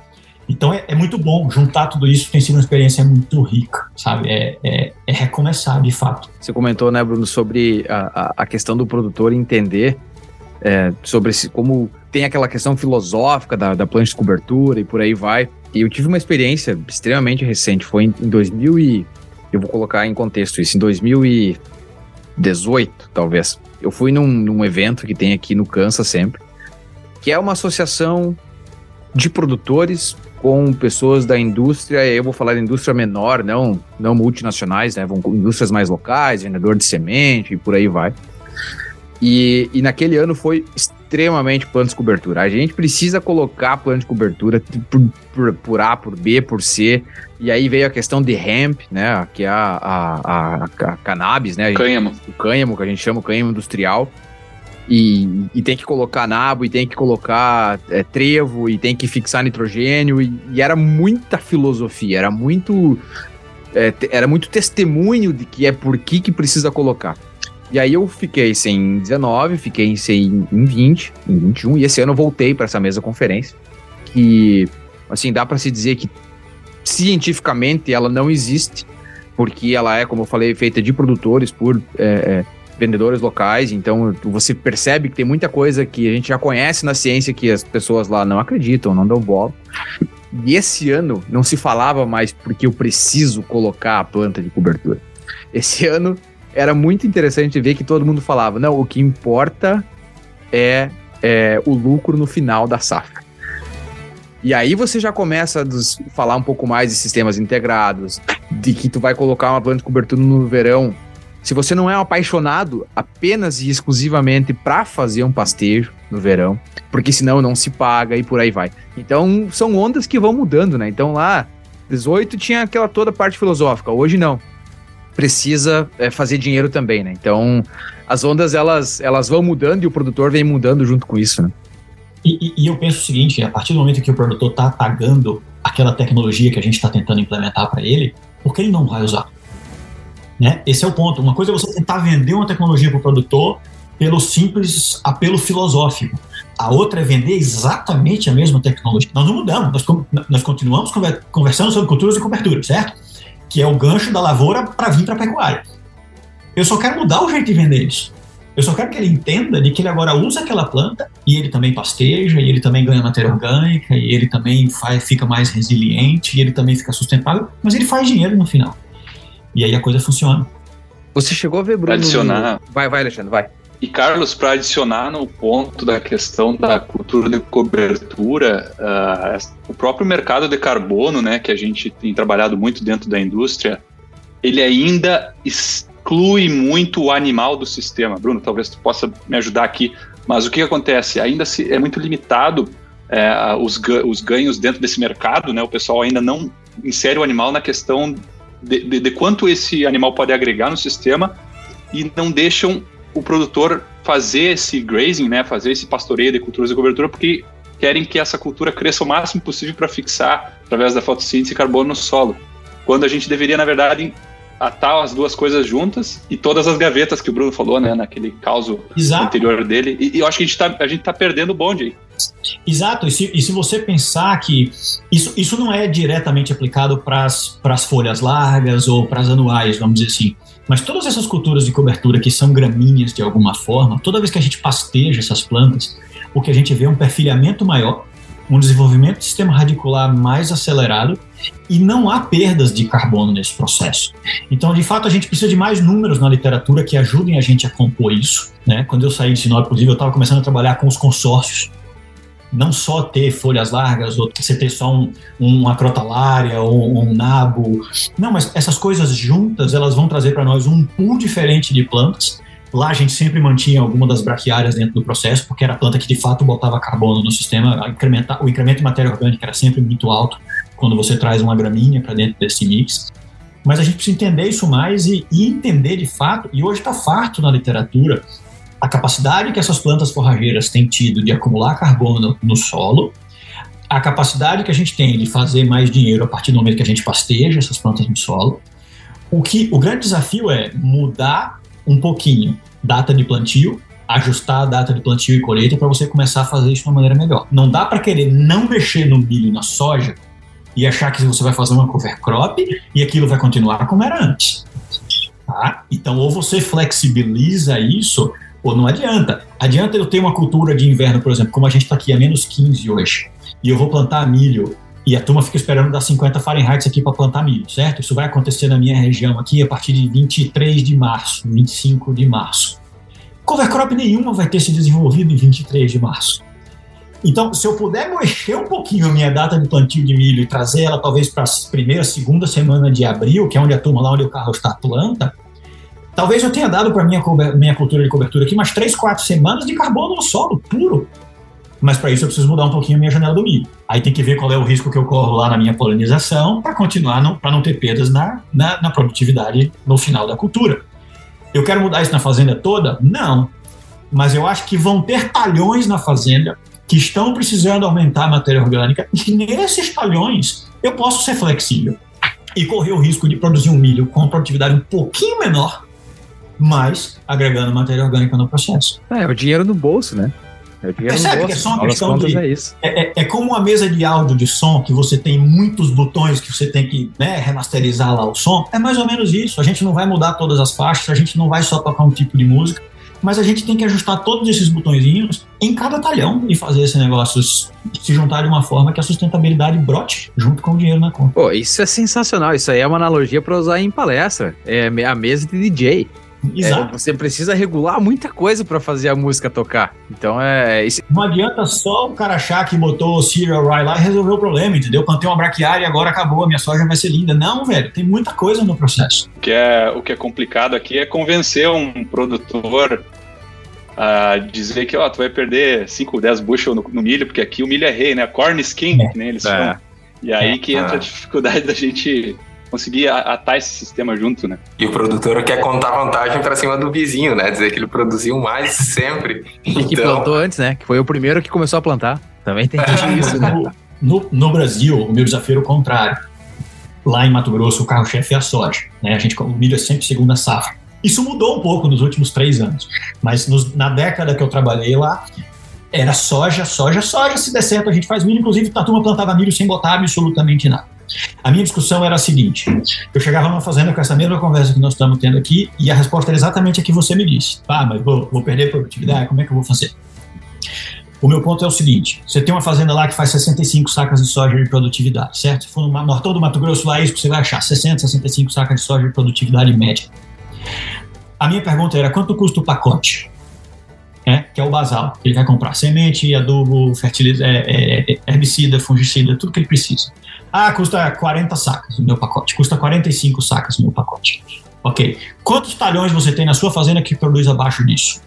Então é, é, muito bom juntar tudo isso, tem sido uma experiência muito rica, sabe? É, é, é recomeçar de fato.
Você comentou, né, Bruno, sobre a, a questão do produtor entender é, sobre esse, como tem aquela questão filosófica da, da plancha de cobertura e por aí vai. E eu tive uma experiência extremamente recente, foi em, em 2000 e... Eu vou colocar em contexto isso, em 2018, talvez. Eu fui num, num evento que tem aqui no Kansas sempre, que é uma associação de produtores com pessoas da indústria, eu vou falar da indústria menor, não, não multinacionais, né? Vão com indústrias mais locais, vendedor de semente e por aí vai. E, e naquele ano foi extremamente plano de cobertura. A gente precisa colocar plano de cobertura por, por, por, A, por B, por C. E aí veio a questão de hemp, né? Que é a, a, a, a cannabis, né?
Cânhamo.
O cânhamo, que a gente chama o cânhamo industrial. E, e, tem que colocar nabo, e tem que colocar é, trevo, e tem que fixar nitrogênio, e, e era muita filosofia, era muito. É, era muito testemunho de que é por que, que precisa colocar. E aí eu fiquei sem 19, fiquei sem em 20, em 21, e esse ano eu voltei para essa mesma conferência. Que, assim, dá para se dizer que cientificamente ela não existe, porque ela é, como eu falei, feita de produtores por. É, é, vendedores locais, então você percebe que tem muita coisa que a gente já conhece na ciência que as pessoas lá não acreditam, não dão bola. E esse ano não se falava mais porque eu preciso colocar a planta de cobertura. Esse ano era muito interessante ver que todo mundo falava: não, o que importa é, é o lucro no final da safra. E aí você já começa a falar um pouco mais de sistemas integrados, de que tu vai colocar uma planta de cobertura no verão se você não é um apaixonado apenas e exclusivamente para fazer um pastejo no verão, porque senão não se paga e por aí vai. Então são ondas que vão mudando, né? Então lá 18 tinha aquela toda parte filosófica, hoje não. Precisa é, fazer dinheiro também, né? Então as ondas elas elas vão mudando e o produtor vem mudando junto com isso, né?
E, e, eu penso o seguinte: a partir do momento que o produtor está pagando aquela tecnologia que a gente está tentando implementar para ele, por que ele não vai usar? Né? Esse é o ponto. Uma coisa é você tentar vender uma tecnologia para o produtor pelo simples apelo filosófico. A outra é vender exatamente a mesma tecnologia. Nós não mudamos, nós, nós continuamos conversando sobre culturas e coberturas, certo? Que é o gancho da lavoura para vir para a pecuária. Eu só quero mudar o jeito de vender isso. Eu só quero que ele entenda de que ele agora usa aquela planta e ele também pasteja, e ele também ganha matéria orgânica, e ele também faz, fica mais resiliente, e ele também fica sustentável, mas ele faz dinheiro no final. E aí a coisa funciona.
Você chegou a ver, Bruno?
Adicionar.
Vai, vai, Alexandre, vai.
E Carlos, para adicionar no ponto da questão da cultura de cobertura, uh, o próprio mercado de carbono, né, que a gente tem trabalhado muito dentro da indústria, ele ainda exclui muito o animal do sistema. Bruno, talvez tu possa me ajudar aqui, mas o que acontece? Ainda se, é muito limitado é, os, os ganhos dentro desse mercado, né? O pessoal ainda não insere o animal na questão de, de, de quanto esse animal pode agregar no sistema e não deixam o produtor fazer esse grazing, né, fazer esse pastoreio de culturas de cobertura, porque querem que essa cultura cresça o máximo possível para fixar, através da fotossíntese, carbono no solo. Quando a gente deveria, na verdade, atar as duas coisas juntas e todas as gavetas que o Bruno falou, né, naquele caso Exato. anterior dele. E, e, eu acho que a gente está a gente tá perdendo o bonde aí.
Exato, e se, e se você pensar que isso, isso não é diretamente aplicado para as folhas largas ou para as anuais, vamos dizer assim, mas todas essas culturas de cobertura que são gramíneas de alguma forma, toda vez que a gente pasteja essas plantas, o que a gente vê é um perfilhamento maior, um desenvolvimento do sistema radicular mais acelerado e não há perdas de carbono nesse processo. Então, de fato, a gente precisa de mais números na literatura que ajudem a gente a compor isso. Né? Quando eu saí de Sinop, inclusive, eu estava começando a trabalhar com os consórcios não só ter folhas largas, ou você ter só um, uma crotalária ou um nabo. Não, mas essas coisas juntas, elas vão trazer para nós um pool diferente de plantas. Lá a gente sempre mantinha alguma das braquiárias dentro do processo, porque era a planta que de fato botava carbono no sistema. o incremento de matéria orgânica era sempre muito alto quando você traz uma gramínea para dentro desse mix. Mas a gente precisa entender isso mais e, e entender de fato, e hoje está farto na literatura, a capacidade que essas plantas forrageiras têm tido de acumular carbono no solo, a capacidade que a gente tem de fazer mais dinheiro a partir do momento que a gente pasteja essas plantas no solo. O que o grande desafio é mudar um pouquinho data de plantio, ajustar a data de plantio e colheita para você começar a fazer isso de uma maneira melhor. Não dá para querer não mexer no milho e na soja e achar que você vai fazer uma cover crop e aquilo vai continuar como era antes. Tá? Então, ou você flexibiliza isso Ou não adianta. Adianta eu ter uma cultura de inverno, por exemplo, como a gente está aqui a menos 15 hoje, e eu vou plantar milho, e a turma fica esperando dar 50 Fahrenheit aqui para plantar milho, certo? Isso vai acontecer na minha região aqui a partir de 23 de março, 25 de março. Cover crop nenhuma vai ter se desenvolvido em 23 de março. Então, se eu puder mexer um pouquinho a minha data de plantio de milho e trazer ela talvez para a primeira, segunda semana de abril, que é onde a turma lá onde o carro está planta, talvez eu tenha dado para minha minha cultura de cobertura aqui umas três, quatro semanas de carbono no solo puro. Mas para isso eu preciso mudar um pouquinho a minha janela do milho. Aí tem que ver qual é o risco que eu corro lá na minha polinização para continuar, para não ter perdas na, na, na produtividade no final da cultura. Eu quero mudar isso na fazenda toda? Não. Mas eu acho que vão ter talhões na fazenda que estão precisando aumentar a matéria orgânica, e nesses talhões eu posso ser flexível e correr o risco de produzir um milho com produtividade um pouquinho menor, mas agregando matéria orgânica no processo.
É, o dinheiro no bolso, né?
É Percebe que é só uma questão de. É, isso. É, é, é, como uma mesa de áudio de som que você tem muitos botões que você tem que né, remasterizar lá o som. É mais ou menos isso. A gente não vai mudar todas as faixas, a gente não vai só tocar um tipo de música, mas a gente tem que ajustar todos esses botõezinhos em cada talhão e fazer esse negócio se juntar de uma forma que a sustentabilidade brote junto com o dinheiro na conta.
Pô, isso é sensacional. Isso aí é uma analogia para usar em palestra. É a mesa de DJ. Exato. É, você precisa regular muita coisa para fazer a música tocar. Então é. Isso...
Não adianta só o cara achar que botou o Serial Rye lá e resolveu o problema, entendeu? Plantei uma braquiária e agora acabou, a minha soja vai ser linda. Não, velho, tem muita coisa no processo.
O que é, o que é complicado aqui é convencer um produtor a dizer que ó, tu vai perder 5, 10 bushel no, no, milho, porque aqui o milho é rei, né? Corn skin, é. que nem eles é. falam. E aí é. que entra a dificuldade da gente conseguir atar esse sistema junto, né?
E o produtor quer contar vantagem para cima do vizinho, né? Dizer que ele produziu mais sempre.
E então... que plantou antes, né? Que foi o primeiro que começou a plantar. Também tem é. isso, né?
No, no Brasil, o meu desafio era o contrário. Lá em Mato Grosso, o carro-chefe é a soja. Né? A gente, o milho é sempre segunda safra. Isso mudou um pouco nos últimos três anos. Mas nos, na década que eu trabalhei lá, era soja, soja, soja. Se der certo, a gente faz milho. Inclusive, a turma plantava milho sem botar absolutamente nada. A minha discussão era a seguinte: eu chegava numa fazenda com essa mesma conversa que nós estamos tendo aqui, e a resposta era exatamente a que você me disse. Ah, mas vou, vou perder produtividade? Como é que eu vou fazer? O meu ponto é o seguinte: você tem uma fazenda lá que faz 65 sacas de soja de produtividade, certo? Se for no Nortão do Mato Grosso, lá é isso que você vai achar: 60, 65 sacas de soja de produtividade média. A minha pergunta era: quanto custa o pacote? É, que é o basal. Ele vai comprar semente, adubo, fertiliza, é, é, é, herbicida, fungicida, tudo que ele precisa. Ah, custa 40 sacas o meu pacote, custa 45 sacas o meu pacote. Ok. Quantos talhões você tem na sua fazenda que produz abaixo disso?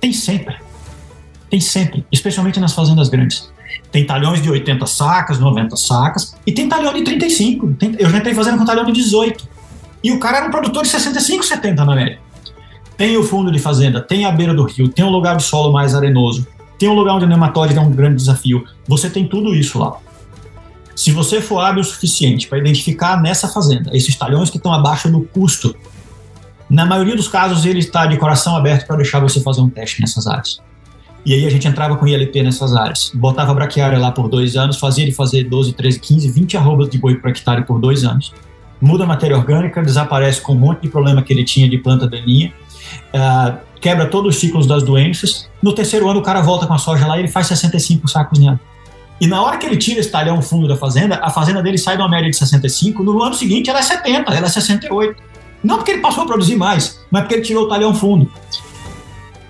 Tem sempre. Tem sempre, especialmente nas fazendas grandes. Tem talhões de 80 sacas, 90 sacas, e tem talhão de 35. Tem, eu já entrei fazendo com talhão de 18. E o cara era um produtor de 65, 70 na média. Tem o fundo de fazenda, tem a beira do rio, tem um lugar de solo mais arenoso, tem um lugar onde o nematóide é um grande desafio. Você tem tudo isso lá. Se você for hábil o suficiente para identificar nessa fazenda esses talhões que estão abaixo do custo, na maioria dos casos ele está de coração aberto para deixar você fazer um teste nessas áreas. E aí a gente entrava com ILP nessas áreas, botava a braquiária lá por dois anos, fazia ele fazer 12, 13, 15, 20 arrobas de boi por hectare por dois anos, muda a matéria orgânica, desaparece com um monte de problema que ele tinha de planta daninha, uh, quebra todos os ciclos das doenças. No terceiro ano o cara volta com a soja lá e ele faz 65 sacos nela. E na hora que ele tira esse talhão fundo da fazenda, a fazenda dele sai de uma média de 65, no ano seguinte ela é 70, ela é 68. Não porque ele passou a produzir mais, mas porque ele tirou o talhão fundo.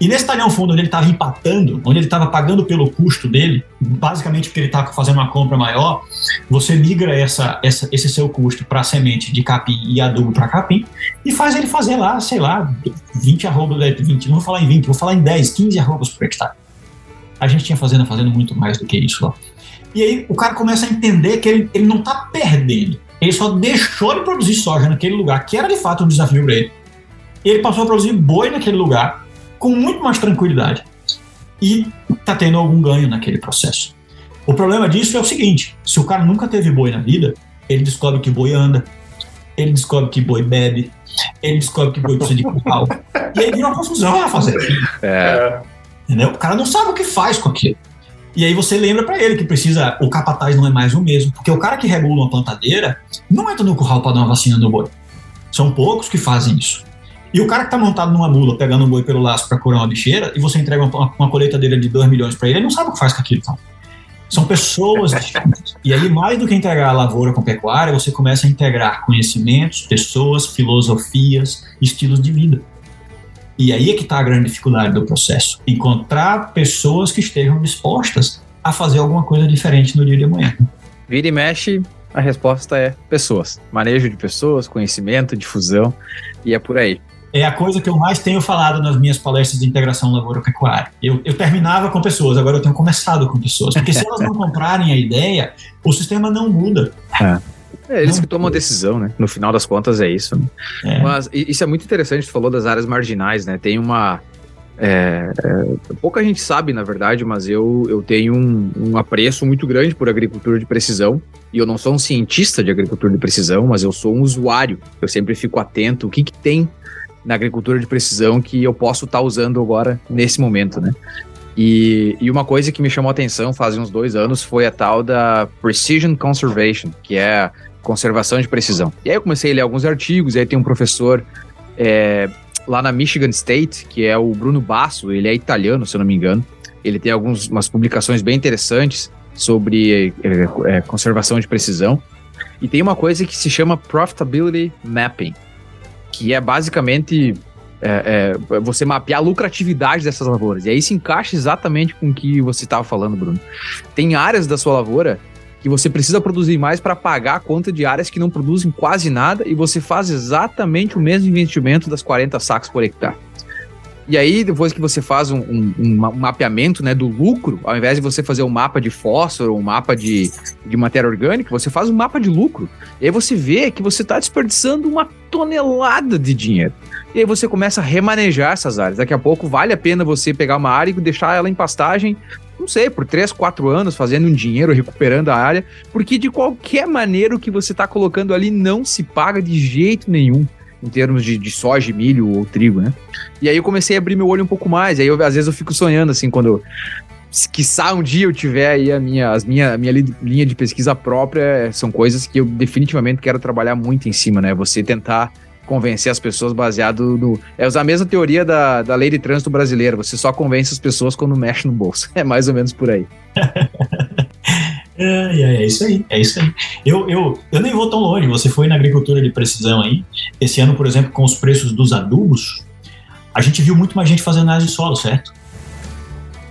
E nesse talhão fundo, onde ele estava empatando, onde ele estava pagando pelo custo dele, basicamente porque ele estava fazendo uma compra maior, você migra essa, essa esse seu custo para semente de capim e adubo para capim e faz ele fazer lá, sei lá, 20 arrobas, 20, não vou falar em 20, vou falar em 10, 15 arrobas por hectare. A gente tinha fazenda fazendo muito mais do que isso lá. E aí o cara começa a entender que ele, ele não está perdendo. Ele só deixou de produzir soja naquele lugar, que era de fato um desafio para ele. Ele passou a produzir boi naquele lugar com muito mais tranquilidade. E está tendo algum ganho naquele processo. O problema disso é o seguinte: se o cara nunca teve boi na vida, ele descobre que boi anda, ele descobre que boi bebe, ele descobre que boi precisa de curral. e aí vira uma confusão a fazer. É. Entendeu? O cara não sabe o que faz com aquilo. E aí você lembra para ele que precisa, o capataz não é mais o mesmo, porque o cara que regula uma plantadeira não entra no curral para dar uma vacina no boi. São poucos que fazem isso. E o cara que está montado numa mula, pegando um boi pelo laço para curar uma bicheira, e você entrega uma, uma colheitadeira de 2 milhões para ele, ele não sabe o que faz com aquilo. Então. São pessoas. E aí, mais do que integrar a lavoura com pecuária, você começa a integrar conhecimentos, pessoas, filosofias, estilos de vida. E aí é que está a grande dificuldade do processo. Encontrar pessoas que estejam dispostas a fazer alguma coisa diferente no dia de amanhã.
Vira e mexe, a resposta é pessoas. Manejo de pessoas, conhecimento, difusão, e é por aí.
É a coisa que eu mais tenho falado nas minhas palestras de integração lavoura-pecuária. Eu, eu terminava com pessoas, agora eu tenho começado com pessoas. Porque se elas não comprarem a ideia, o sistema não muda.
É. É, eles que tomam a decisão, né? No final das contas é isso. Né? É. Mas isso é muito interessante, tu falou das áreas marginais, né? Tem uma. É, é, pouca gente sabe, na verdade, mas eu, eu tenho um, um, apreço muito grande por agricultura de precisão. E eu não sou um cientista de agricultura de precisão, mas eu sou um usuário. Eu sempre fico atento o que, que tem na agricultura de precisão que eu posso estar tá usando agora nesse momento, né? E, e, uma coisa que me chamou a atenção faz uns dois anos foi a tal da Precision Conservation, que é conservação de precisão. E aí eu comecei a ler alguns artigos, e aí tem um professor é, lá na Michigan State, que é o Bruno Basso, ele é italiano, se eu não me engano. Ele tem algumas publicações bem interessantes sobre é, é, conservação de precisão. E tem uma coisa que se chama Profitability Mapping, que é basicamente é, é, você mapear a lucratividade dessas lavouras. E aí se encaixa exatamente com o que você estava falando, Bruno. Tem áreas da sua lavoura que você precisa produzir mais para pagar a conta de áreas que não produzem quase nada e você faz exatamente o mesmo investimento das 40 sacos por hectare. E aí, depois que você faz um, um, um, mapeamento né, do lucro, ao invés de você fazer um mapa de fósforo, um mapa de, de matéria orgânica, você faz um mapa de lucro. E aí você vê que você está desperdiçando uma tonelada de dinheiro. E aí você começa a remanejar essas áreas. Daqui a pouco vale a pena você pegar uma área e deixar ela em pastagem não sei, por 3, 4 anos fazendo um dinheiro, recuperando a área, porque de qualquer maneira o que você está colocando ali não se paga de jeito nenhum em termos de, de soja, milho ou trigo, né? E aí eu comecei a abrir meu olho um pouco mais, aí eu, às vezes eu fico sonhando assim, quando quiçá um dia eu tiver aí a minha, as minha, a minha linha de pesquisa própria, são coisas que eu definitivamente quero trabalhar muito em cima, né? Você tentar convencer as pessoas baseado no. É usar a mesma teoria da, da lei de trânsito brasileira. Você só convence as pessoas quando mexe no bolso. É mais ou menos por aí.
É, é, é, isso aí, é isso aí. Eu, eu, eu nem vou tão longe. Você foi na agricultura de precisão aí. Esse ano, por exemplo, com os preços dos adubos, a gente viu muito mais gente fazendo análise de solo, certo?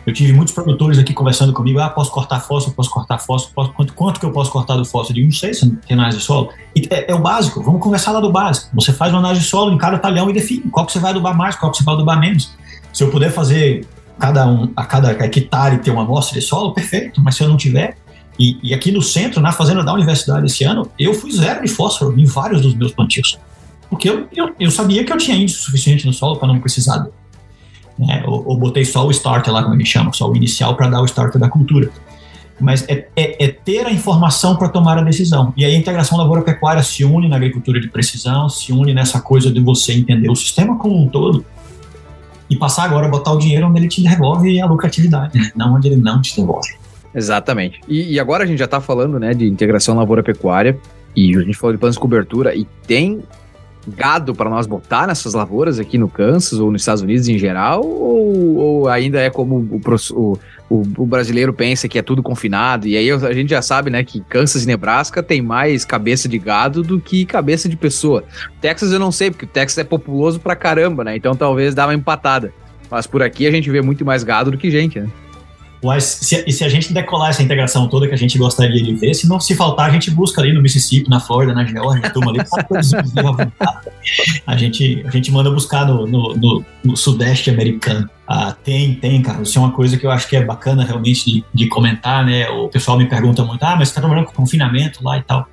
Eu tive muitos produtores aqui conversando comigo, ah, posso cortar fósforo, posso cortar fósforo, posso, quanto, quanto que eu posso cortar do fósforo? Digo, não sei, análise de solo. E é, é, o básico, vamos conversar lá do básico. Você faz uma análise de solo em cada talhão e define qual que você vai adubar mais, qual que você vai adubar menos. Se eu puder fazer cada um, a cada hectare ter uma amostra de solo, perfeito, mas se eu não tiver, e, e aqui no centro, na fazenda da universidade esse ano, eu fui zero de fósforo em vários dos meus plantios. Porque eu, eu, eu sabia que eu tinha índice suficiente no solo para não precisar dele né? Ou, ou, botei só o starter lá, como ele chama, só o inicial para dar o starter da cultura. Mas é, é, é ter a informação para tomar a decisão. E aí a integração lavoura-pecuária se une na agricultura de precisão, se une nessa coisa de você entender o sistema como um todo e passar agora a botar o dinheiro onde ele te devolve a lucratividade, né? não onde ele não te devolve.
Exatamente. E, e agora a gente já está falando né, de integração lavoura-pecuária e a gente falou de planos de cobertura e tem gado para nós botar nessas lavouras aqui no Kansas ou nos Estados Unidos em geral? Ou, ou ainda é como o, o, o, brasileiro pensa que é tudo confinado? E aí a gente já sabe, né, que Kansas e Nebraska tem mais cabeça de gado do que cabeça de pessoa. Texas eu não sei, porque o Texas é populoso pra caramba, né? Então talvez dá uma empatada. Mas por aqui a gente vê muito mais gado do que gente, né?
Mas se, e se a gente decolar essa integração toda que a gente gostaria de ver, se não se faltar, a gente busca ali no Mississippi, na Flórida, na Geórgia, turma ali, a gente, a gente manda buscar no, no, no, no Sudeste americano. Ah, tem, tem, cara. Isso é uma coisa que eu acho que é bacana realmente de, de comentar, né? O pessoal me pergunta muito, ah, mas você está trabalhando com confinamento lá e tal.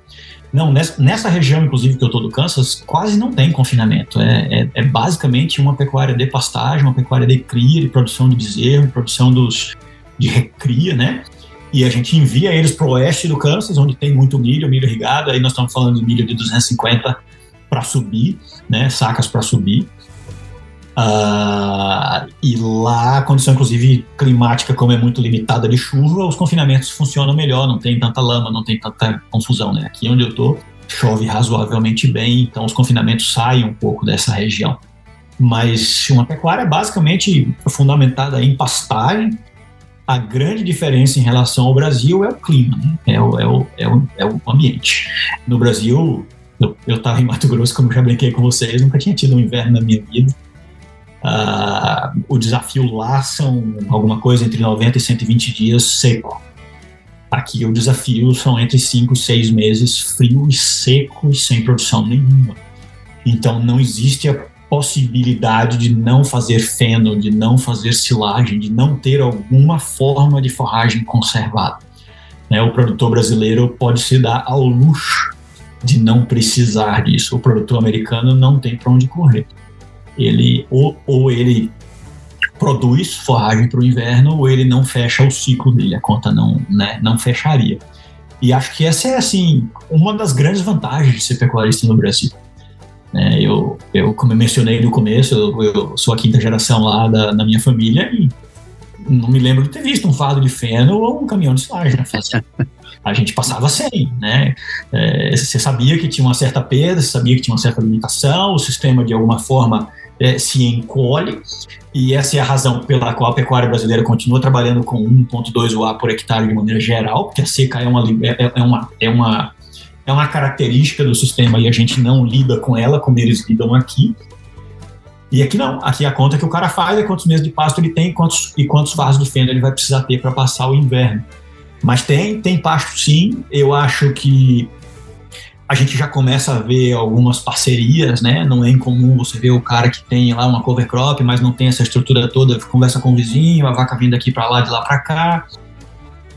Não, nessa, nessa, região, inclusive, que eu estou do Kansas, quase não tem confinamento. É, é, é, basicamente uma pecuária de pastagem, uma pecuária de cria, de produção de bezerro, produção dos, de recria, né? E a gente envia eles para o oeste do Kansas, onde tem muito milho, milho irrigado. Aí nós estamos falando de milho de 250 para subir, né? Sacas para subir. Uh, e lá a condição, inclusive, climática, como é muito limitada de chuva, os confinamentos funcionam melhor, não tem tanta lama, não tem tanta confusão, né? Aqui onde eu tô, chove razoavelmente bem, então os confinamentos saem um pouco dessa região. Mas uma pecuária basicamente fundamentada em pastagem. A grande diferença em relação ao Brasil é o clima, né? é, o, é, o, é, o, é o ambiente. No Brasil, eu estava em Mato Grosso, como já brinquei com vocês, nunca tinha tido um inverno na minha vida. Uh, o desafio lá são alguma coisa entre 90 e 120 dias seco. Aqui o desafio são entre 5 e 6 meses frio e seco e sem produção nenhuma. Então não existe a possibilidade de não fazer feno, de não fazer silagem, de não ter alguma forma de forragem conservada. Né? O produtor brasileiro pode se dar ao luxo de não precisar disso. O produtor americano não tem para onde correr. Ele ou, ou ele produz forragem para o inverno ou ele não fecha o ciclo dele, a conta não, né, não fecharia. E acho que essa é assim uma das grandes vantagens de ser pecuarista no Brasil. É, eu, eu, como eu mencionei no começo, eu, eu sou a quinta geração lá da, da, minha família e não me lembro de ter visto um fardo de feno ou um caminhão de silagem na festa. A gente passava sem, né? É, você sabia que tinha uma certa perda, você sabia que tinha uma certa limitação, o sistema de alguma forma é, se encolhe, e essa é a razão pela qual a pecuária brasileira continua trabalhando com 1,2 UA por hectare de maneira geral, porque a seca é uma, é, é, uma, é, uma, é uma característica do sistema e a gente não lida com ela como eles lidam aqui. E aqui não, aqui a conta que o cara faz é quantos meses de pasto ele tem quantos, e quantos vasos de feno ele vai precisar ter para passar o inverno. Mas tem, tem pasto sim, eu acho que a gente já começa a ver algumas parcerias, né? Não é incomum você ver o cara que tem lá uma cover crop, mas não tem essa estrutura toda, conversa com o vizinho, a vaca vindo aqui para lá, de lá para cá.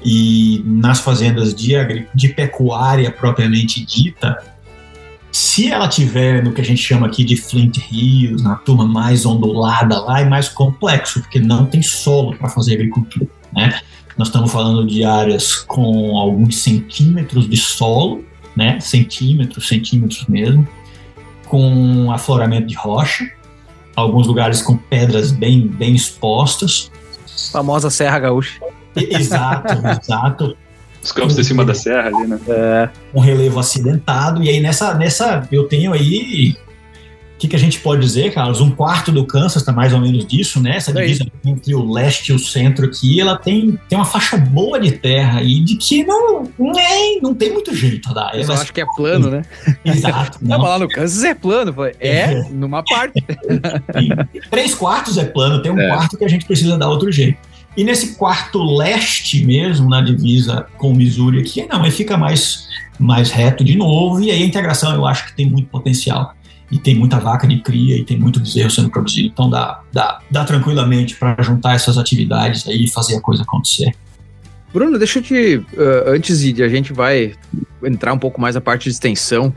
E nas fazendas de, de pecuária propriamente dita, se ela tiver no que a gente chama aqui de Flint Hills, na turma mais ondulada lá, é mais complexo, porque não tem solo para fazer agricultura, né? Nós estamos falando de áreas com alguns centímetros de solo, né? Centímetros, centímetros mesmo, com afloramento de rocha, alguns lugares com pedras bem, bem expostas.
Famosa Serra Gaúcha.
Exato, exato.
Os campos de cima da serra ali, né?
É. Um relevo acidentado. E aí nessa, nessa eu tenho aí que, que a gente pode dizer, Carlos? Um quarto do Kansas está mais ou menos disso, né? Essa divisa é entre o leste e o centro aqui, ela tem, tem uma faixa boa de terra aí de que não, nem, não tem muito jeito a dar.
Eu só acho que é plano, né?
Exato.
Não, mas lá no Kansas é plano, é, é. numa parte.
três quartos é plano, tem um é. quarto que a gente precisa dar outro jeito. E nesse quarto leste mesmo, na divisa com o Missouri aqui, não, aí fica mais, mais reto de novo, e aí a integração eu acho que tem muito potencial e tem muita vaca de cria e tem muito bezerro sendo produzido. Então dá, dá, dá tranquilamente para juntar essas atividades aí e fazer a coisa acontecer.
Bruno, deixa eu te. Uh, antes de a gente vai entrar um pouco mais na parte de extensão,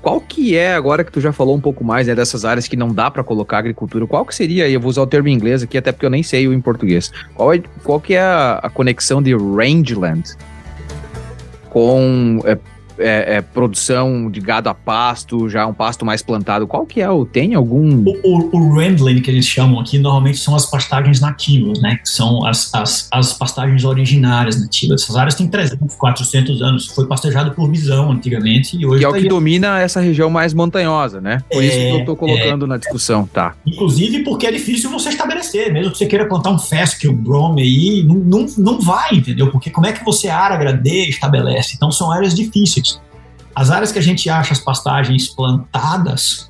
qual que é, agora que tu já falou um pouco mais né, dessas áreas que não dá para colocar agricultura, qual que seria, eu vou usar o termo em inglês aqui, até porque eu nem sei o em português, qual, é, qual que é a, a conexão de rangeland com é, é, é, produção de gado a pasto, já um pasto mais plantado, qual que é o, tem algum...
O, o, o Randling, que eles chamam aqui, normalmente são as pastagens nativas, né, que são as, as, as pastagens originárias nativas. Essas áreas têm 300, 400 anos, foi pastejado por bisão antigamente e hoje...
Que é
o
tá que domina essa região mais montanhosa, né? Por é, isso que eu tô colocando é. na discussão, tá.
Inclusive porque é difícil você estabelecer, mesmo que você queira plantar um Fesk, um Brome aí, não, não, não vai, entendeu? Porque como é que você ara, grade, estabelece? Então são áreas difíceis. As áreas que a gente acha as pastagens plantadas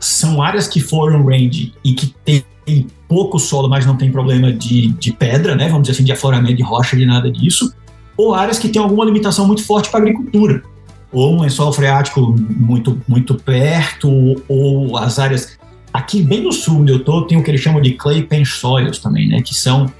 são áreas que foram range e que tem pouco solo, mas não tem problema de, de pedra, né? Vamos dizer assim, de afloramento de rocha, de nada disso. Ou áreas que têm alguma limitação muito forte para agricultura. Ou um lençol freático muito, muito perto, ou as áreas. Aqui, bem no sul onde eu estou, tem o que eles chamam de clay pen soils também, né? Que são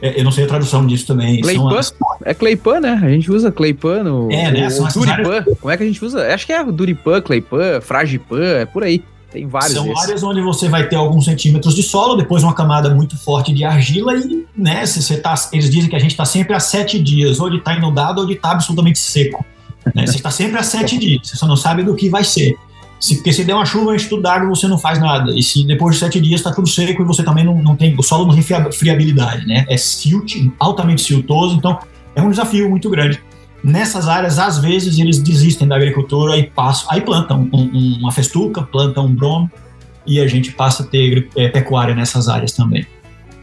eu não sei a tradução disso também.
Claypan? As... É Claypan, né? A gente usa Claypan no.
É, né?
Duripan. Áreas... Como é que a gente usa? Acho que é Duripan, Claypan, Fragipan, é por aí. Tem vários.
São
desses.
áreas onde você vai ter alguns centímetros de solo, depois uma camada muito forte de argila e, né, você tá, eles dizem que a gente está sempre a sete dias, ou de estar tá inundado ou de estar tá absolutamente seco. Né? Você está sempre a sete dias, você só não sabe do que vai ser. Se, porque se der uma chuva, enche d'água, você não faz nada. E se depois de sete dias está tudo seco e você também não, não tem. O solo não tem friabilidade, né? É silt, altamente siltoso, então é um desafio muito grande. Nessas áreas, às vezes, eles desistem da agricultura e passam, aí plantam um, uma festuca, plantam um bromo, e a gente passa a ter é, pecuária nessas áreas também.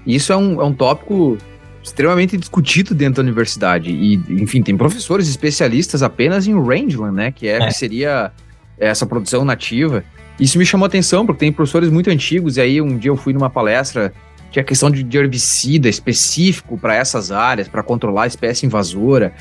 Isso é um, é um tópico extremamente discutido dentro da universidade. E, enfim, tem professores especialistas apenas em rangeland, né? Que, é, é. que seria essa produção nativa. Isso me chamou atenção, porque tem professores muito antigos, e aí um dia eu fui numa palestra, tinha questão de, de herbicida específico para essas áreas, para controlar a espécie invasora,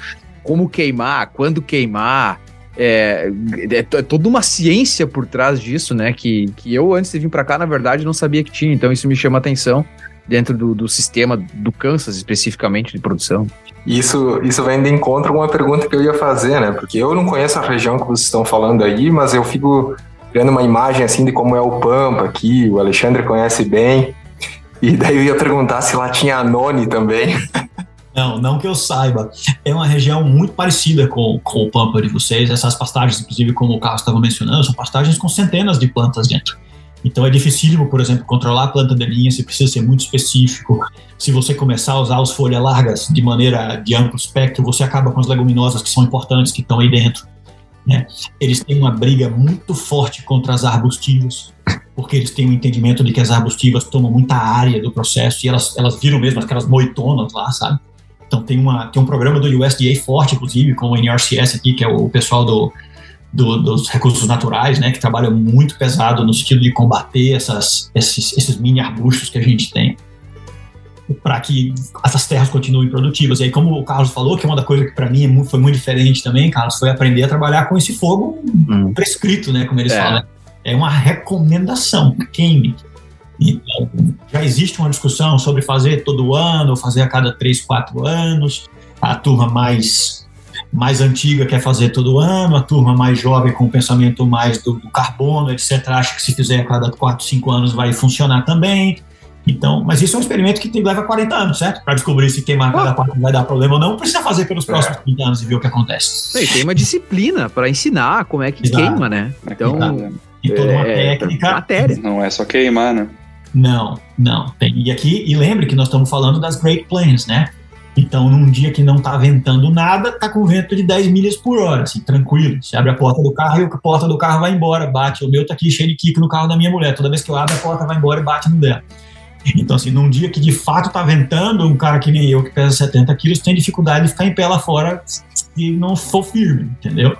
como queimar, quando queimar. É, é, é, toda uma ciência por trás disso, né? Que, que eu, antes de vir para cá, na verdade, não sabia que tinha. Então, isso me chama atenção dentro do, do sistema do Kansas, especificamente, de produção.
Isso, isso vem de encontro com uma pergunta que eu ia fazer, né? Porque eu não conheço a região que vocês estão falando aí, mas eu fico criando uma imagem assim de como é o Pampa aqui, o Alexandre conhece bem. E daí eu ia perguntar se lá tinha Anone também.
Não, não que eu saiba. É uma região muito parecida com, com o Pampa de vocês. Essas pastagens, inclusive, como o Carlos estava mencionando, são pastagens com centenas de plantas dentro. Então é dificílimo, por exemplo, controlar a planta daninha, você precisa ser muito específico. Se você começar a usar as folhas largas de maneira de amplo espectro, você acaba com as leguminosas que são importantes, que estão aí dentro. Né? Eles têm uma briga muito forte contra as arbustivas, porque eles têm um entendimento de que as arbustivas tomam muita área do processo e elas, elas viram mesmo aquelas moitonas lá, sabe? Então tem, uma, tem um programa do USDA forte, inclusive, com o NRCS aqui, que é o pessoal do, do, dos recursos naturais, né, que trabalha muito pesado no sentido de combater essas, esses, esses mini arbustos que a gente tem para que essas terras continuem produtivas. E aí, como o Carlos falou, que é uma da coisa que para mim é foi muito diferente também, Carlos, foi aprender a trabalhar com esse fogo hum. prescrito, né, como eles é. falam. É uma recomendação, queime. Então, já existe uma discussão sobre fazer todo ano, fazer a cada três, quatro anos. A turma mais mais antiga quer fazer todo ano, a turma mais jovem com o pensamento mais do, do carbono, etc., acha que se fizer a cada 4, 5 anos vai funcionar também. Então, mas isso é um experimento que leva 40 anos, certo? Para descobrir se queimar cada 4 vai dar problema ou não, precisa fazer pelos próximos é. 30 anos e ver o que acontece.
E tem uma disciplina para ensinar como é que Exato. queima, né? Então,
e toda uma é, técnica.
Matéria. Não é só queimar, né?
Não, não. Tem. E aqui, e lembre que nós estamos falando das Great Plains, né? Então, num dia que não está ventando nada, tá com vento de 10 milhas por hora, assim, tranquilo. Você abre a porta do carro e a porta do carro vai embora, bate. O meu tá aqui cheio de kick no carro da minha mulher. Toda vez que eu abro, a porta vai embora e bate no dela. Então, assim, num dia que de fato tá ventando, um cara que nem eu, que pesa 70 quilos, tem dificuldade de ficar em pé lá fora se não for firme, entendeu?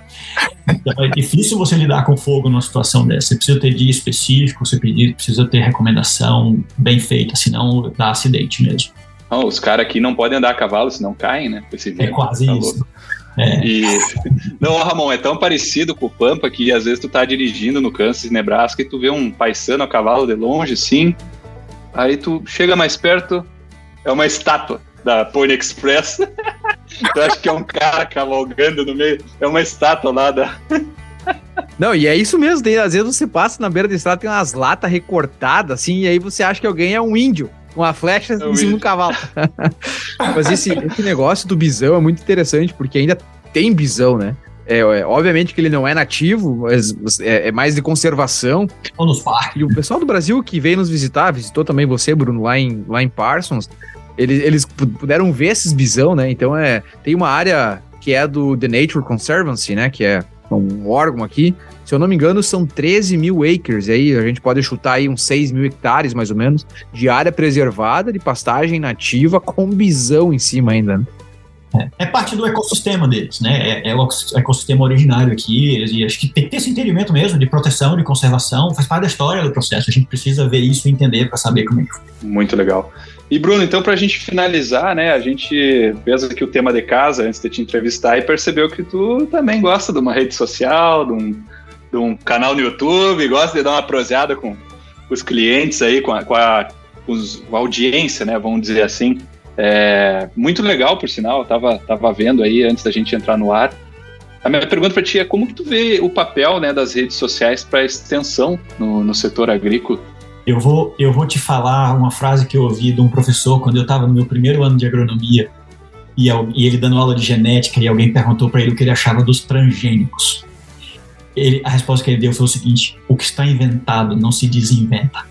Então, é difícil você lidar com fogo numa situação dessa. Você precisa ter dia específico, você precisa ter recomendação bem feita, senão dá acidente mesmo.
Oh, os caras aqui não podem andar a cavalo, senão caem, né?
é quase tá isso. É.
E... Não, Ramon, é tão parecido com o Pampa que às vezes tu tá dirigindo no Kansas, Nebraska, e tu vê um paisano a cavalo de longe, assim, aí tu chega mais perto, é uma estátua da Pony Express. tu acha que é um cara cavalgando no meio, é uma estátua lá da...
Não, e é isso mesmo, tem, às vezes você passa na beira da estrada, tem umas latas recortadas, assim, e aí você acha que alguém é um índio uma flecha em cima do cavalo. Mas esse, esse negócio do bisão é muito interessante, porque ainda tem bisão, né? É, é, obviamente que ele não é nativo, mas é, é, mais de conservação.
Ou nos parques.
E o pessoal do Brasil que veio nos visitar, visitou também você, Bruno, lá em, lá em Parsons, eles, eles puderam ver esses bisão, né? Então é, tem uma área que é do The Nature Conservancy, né? Que é um órgão aqui, se eu não me engano, são 13 mil acres. E aí a gente pode chutar aí uns 6 mil hectares, mais ou menos, de área preservada, de pastagem nativa, com bisão em cima ainda, né?
É, é parte do ecossistema deles, né? É, é, o ecossistema originário aqui, e acho que tem que ter esse entendimento mesmo de proteção, de conservação, faz parte da história do processo. A gente precisa ver isso e entender para saber como é que foi.
Muito legal. E Bruno, então para a gente finalizar, né, a gente fez aqui o tema de casa antes de te entrevistar e percebeu que tu também gosta de uma rede social, de um de um canal no YouTube, gosta de dar uma proseada com os clientes aí, com a, com a, com a audiência, né? Vamos dizer assim. É, muito legal, por sinal, eu tava, tava vendo aí antes da gente entrar no ar. A minha pergunta para ti é como que tu vê o papel né, das redes sociais para extensão no, no setor agrícola?
Eu vou, eu vou te falar uma frase que eu ouvi de um professor quando eu estava no meu primeiro ano de agronomia e ele dando aula de genética e alguém perguntou para ele o que ele achava dos transgênicos ele, a resposta que ele deu foi o seguinte: o que está inventado não se desinventa.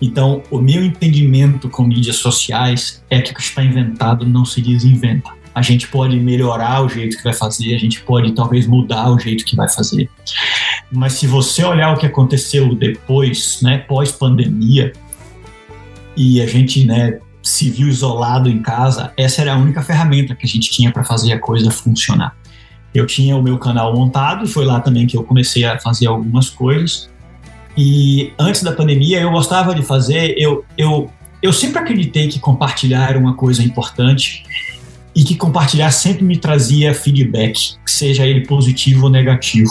Então, o meu entendimento com mídias sociais é que o que está inventado não se desinventa. A gente pode melhorar o jeito que vai fazer, a gente pode talvez mudar o jeito que vai fazer. mas se você olhar o que aconteceu depois, né, pós-pandemia, e a gente, né, se viu isolado em casa, essa era a única ferramenta que a gente tinha para fazer a coisa funcionar. Eu tinha o meu canal montado, foi lá também que eu comecei a fazer algumas coisas. E antes da pandemia eu gostava de fazer, eu, eu, eu sempre acreditei que compartilhar era uma coisa importante e que compartilhar sempre me trazia feedback, seja ele positivo ou negativo.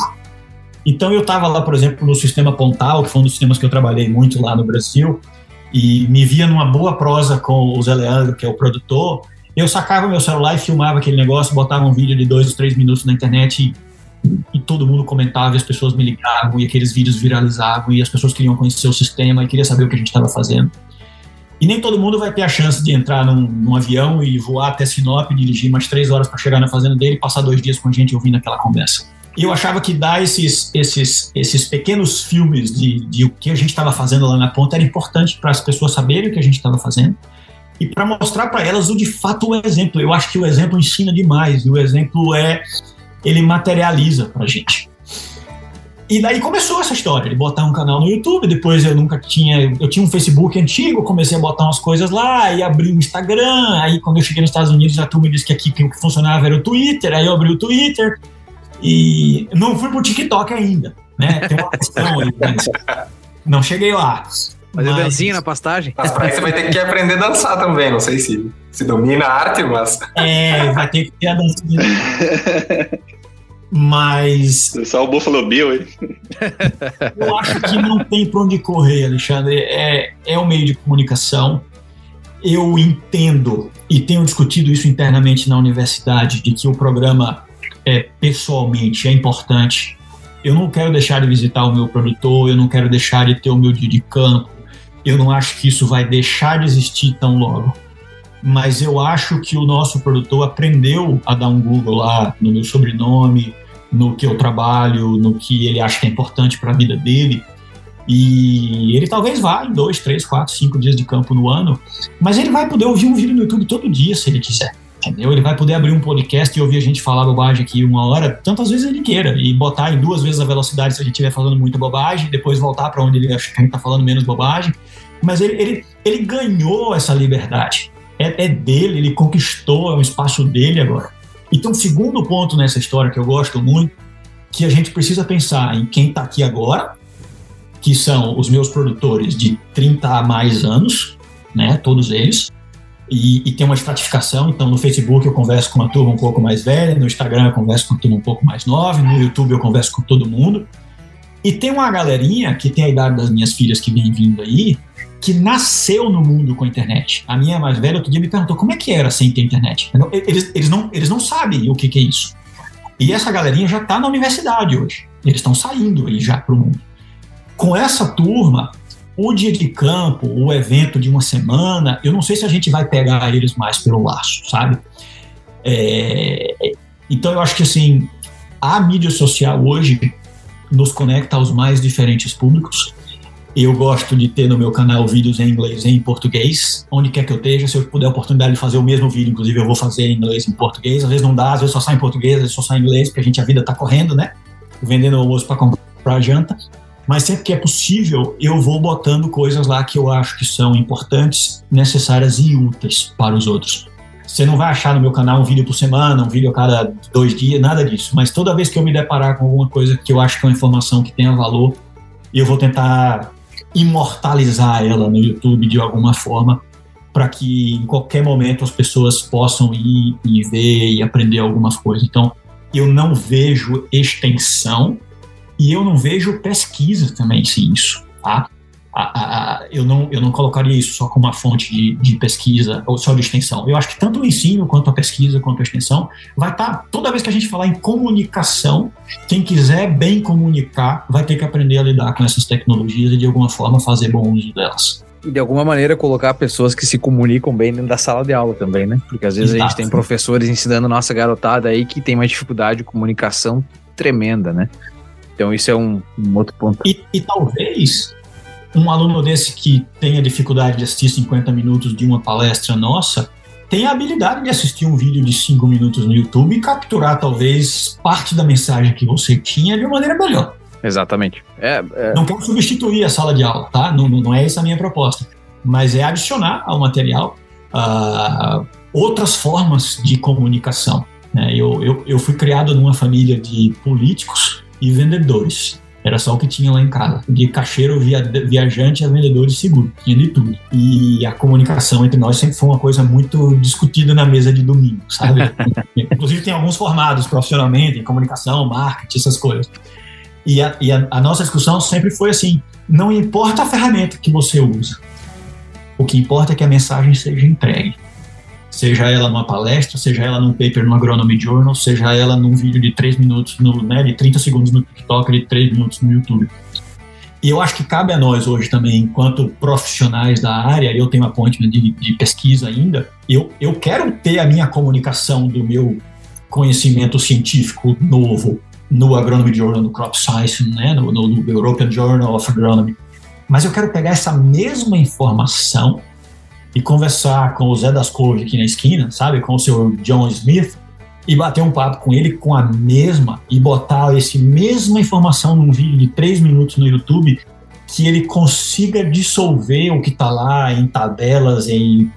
Então eu estava lá, por exemplo, no sistema Pontal, que foi um dos sistemas que eu trabalhei muito lá no Brasil, e me via numa boa prosa com o Zé Leandro, que é o produtor, eu sacava meu celular e filmava aquele negócio, botava um vídeo de dois, três minutos na internet e, e todo mundo comentava, e as pessoas me ligavam, e aqueles vídeos viralizavam, e as pessoas queriam conhecer o sistema e queriam saber o que a gente estava fazendo. E nem todo mundo vai ter a chance de entrar num, num avião e voar até Sinop, dirigir mais três horas para chegar na fazenda dele e passar dois dias com a gente ouvindo aquela conversa. E eu achava que dar esses, esses, esses pequenos filmes de, de o que a gente estava fazendo lá na ponta era importante para as pessoas saberem o que a gente estava fazendo e para mostrar para elas o de fato o exemplo. Eu acho que o exemplo ensina demais e o exemplo é ele materializa para a gente. E daí começou essa história de botar um canal no YouTube. Depois eu nunca tinha. Eu tinha um Facebook antigo, comecei a botar umas coisas lá e abri o Instagram. Aí quando eu cheguei nos Estados Unidos, a turma disse que aqui o que funcionava era o Twitter. Aí eu abri o Twitter. E não fui pro TikTok ainda, né? Tem uma questão aí, mas não cheguei lá.
Fazer mas... dancinha na pastagem?
Mas pra isso você vai ter que aprender a dançar também. Não sei se, se domina a arte, mas.
É, vai ter que ter a dancinha. Mas.
Só o Buffalo Bill, hein?
Eu acho que não tem para onde correr, Alexandre. É, é o um meio de comunicação. Eu entendo e tenho discutido isso internamente na universidade de que o programa é, pessoalmente é importante. Eu não quero deixar de visitar o meu produtor, eu não quero deixar de ter o meu dia de campo. Eu não acho que isso vai deixar de existir tão logo mas eu acho que o nosso produtor aprendeu a dar um Google lá no meu sobrenome, no que eu trabalho, no que ele acha que é importante para a vida dele. E ele talvez vá em dois, três, quatro, cinco dias de campo no ano, mas ele vai poder ouvir um vídeo no YouTube todo dia se ele quiser. Entendeu? Ele vai poder abrir um podcast e ouvir a gente falar bobagem aqui uma hora, tantas vezes ele queira, e botar em duas vezes a velocidade se a gente estiver falando muita bobagem, depois voltar para onde ele acha que a gente está falando menos bobagem. Mas ele, ele, ele ganhou essa liberdade. É, é dele, ele conquistou, é um espaço dele agora. E um segundo ponto nessa história que eu gosto muito, que a gente precisa pensar em quem está aqui agora, que são os meus produtores de 30 a mais anos, né, todos eles, e, e, tem uma estratificação, então no Facebook eu converso com uma turma um pouco mais velha, no Instagram eu converso com uma turma um pouco mais nova, no YouTube eu converso com todo mundo, e tem uma galerinha que tem a idade das minhas filhas que vem vindo aí, que nasceu no mundo com a internet. A minha mais velha outro dia me perguntou como é que era sem ter internet. Eles, eles, não, eles não sabem o que, que é isso. E essa galerinha já está na universidade hoje. Eles estão saindo aí já para o mundo. Com essa turma, o dia de campo, o evento de uma semana, eu não sei se a gente vai pegar eles mais pelo laço, sabe? É, então eu acho que assim, a mídia social hoje nos conecta aos mais diferentes públicos. Eu gosto de ter no meu canal vídeos em inglês e em português, onde quer que eu esteja. Se eu puder a oportunidade de fazer o mesmo vídeo, inclusive eu vou fazer em inglês e em português. Às vezes não dá, às vezes só sai em português, às vezes só sai em inglês, porque a gente a vida está correndo, né? Vendendo almoço para comprar janta. Mas sempre que é possível, eu vou botando coisas lá que eu acho que são importantes, necessárias e úteis para os outros. Você não vai achar no meu canal um vídeo por semana, um vídeo a cada dois dias, nada disso. Mas toda vez que eu me deparar com alguma coisa que eu acho que é uma informação que tenha valor, eu vou tentar imortalizar ela no YouTube de alguma forma para que em qualquer momento as pessoas possam ir e ver e aprender algumas coisas. Então, eu não vejo extensão e eu não vejo pesquisa também sem isso, tá? a, a, eu, não, eu não colocaria isso só como uma fonte de, de, pesquisa ou só de extensão. Eu acho que tanto o ensino, quanto a pesquisa, quanto a extensão, vai estar, tá, toda vez que a gente falar em comunicação, quem quiser bem comunicar vai ter que aprender a lidar com essas tecnologias e de alguma forma fazer bom uso delas.
E de alguma maneira colocar pessoas que se comunicam bem dentro da sala de aula também, né? Porque às vezes Exato. a gente tem professores ensinando nossa garotada aí que tem uma dificuldade de comunicação tremenda, né? Então isso é um, um outro ponto.
E, e talvez um aluno desse que tenha dificuldade de assistir 50 minutos de uma palestra nossa, tem a habilidade de assistir um vídeo de 5 minutos no YouTube e capturar talvez parte da mensagem que você tinha de uma maneira melhor.
Exatamente. É, é...
Não quero substituir a sala de aula, tá? Não, não é essa a minha proposta. Mas é adicionar ao material uh, outras formas de comunicação. Né? Eu, eu, eu fui criado numa família de políticos e vendedores. Era só o que tinha lá em casa. De caixeiro, via, viajante a vendedor de seguro. Tinha de tudo. E a comunicação entre nós sempre foi uma coisa muito discutida na mesa de domingo, sabe? Inclusive tem alguns formados profissionalmente em comunicação, marketing, essas coisas. E, a, e a, a nossa discussão sempre foi assim, não importa a ferramenta que você usa, o que importa é que a mensagem seja entregue seja ela numa palestra, seja ela num paper no Agronomy Journal, seja ela num vídeo de 3 minutos, no, né, de 30 segundos no TikTok, de 3 minutos no YouTube. E eu acho que cabe a nós hoje também, enquanto profissionais da área, eu tenho appointment de, de pesquisa ainda, eu, eu quero ter a minha comunicação do meu conhecimento científico novo no Agronomy Journal, no Crop Science, né, no, no European Journal of Agronomy, mas eu quero pegar essa mesma informação e conversar com o Zé das Cores aqui na esquina, sabe? Com o seu John Smith e bater um papo com ele com a mesma e botar esse mesma informação num vídeo de três minutos no YouTube que ele consiga dissolver o que está lá em tabelas, em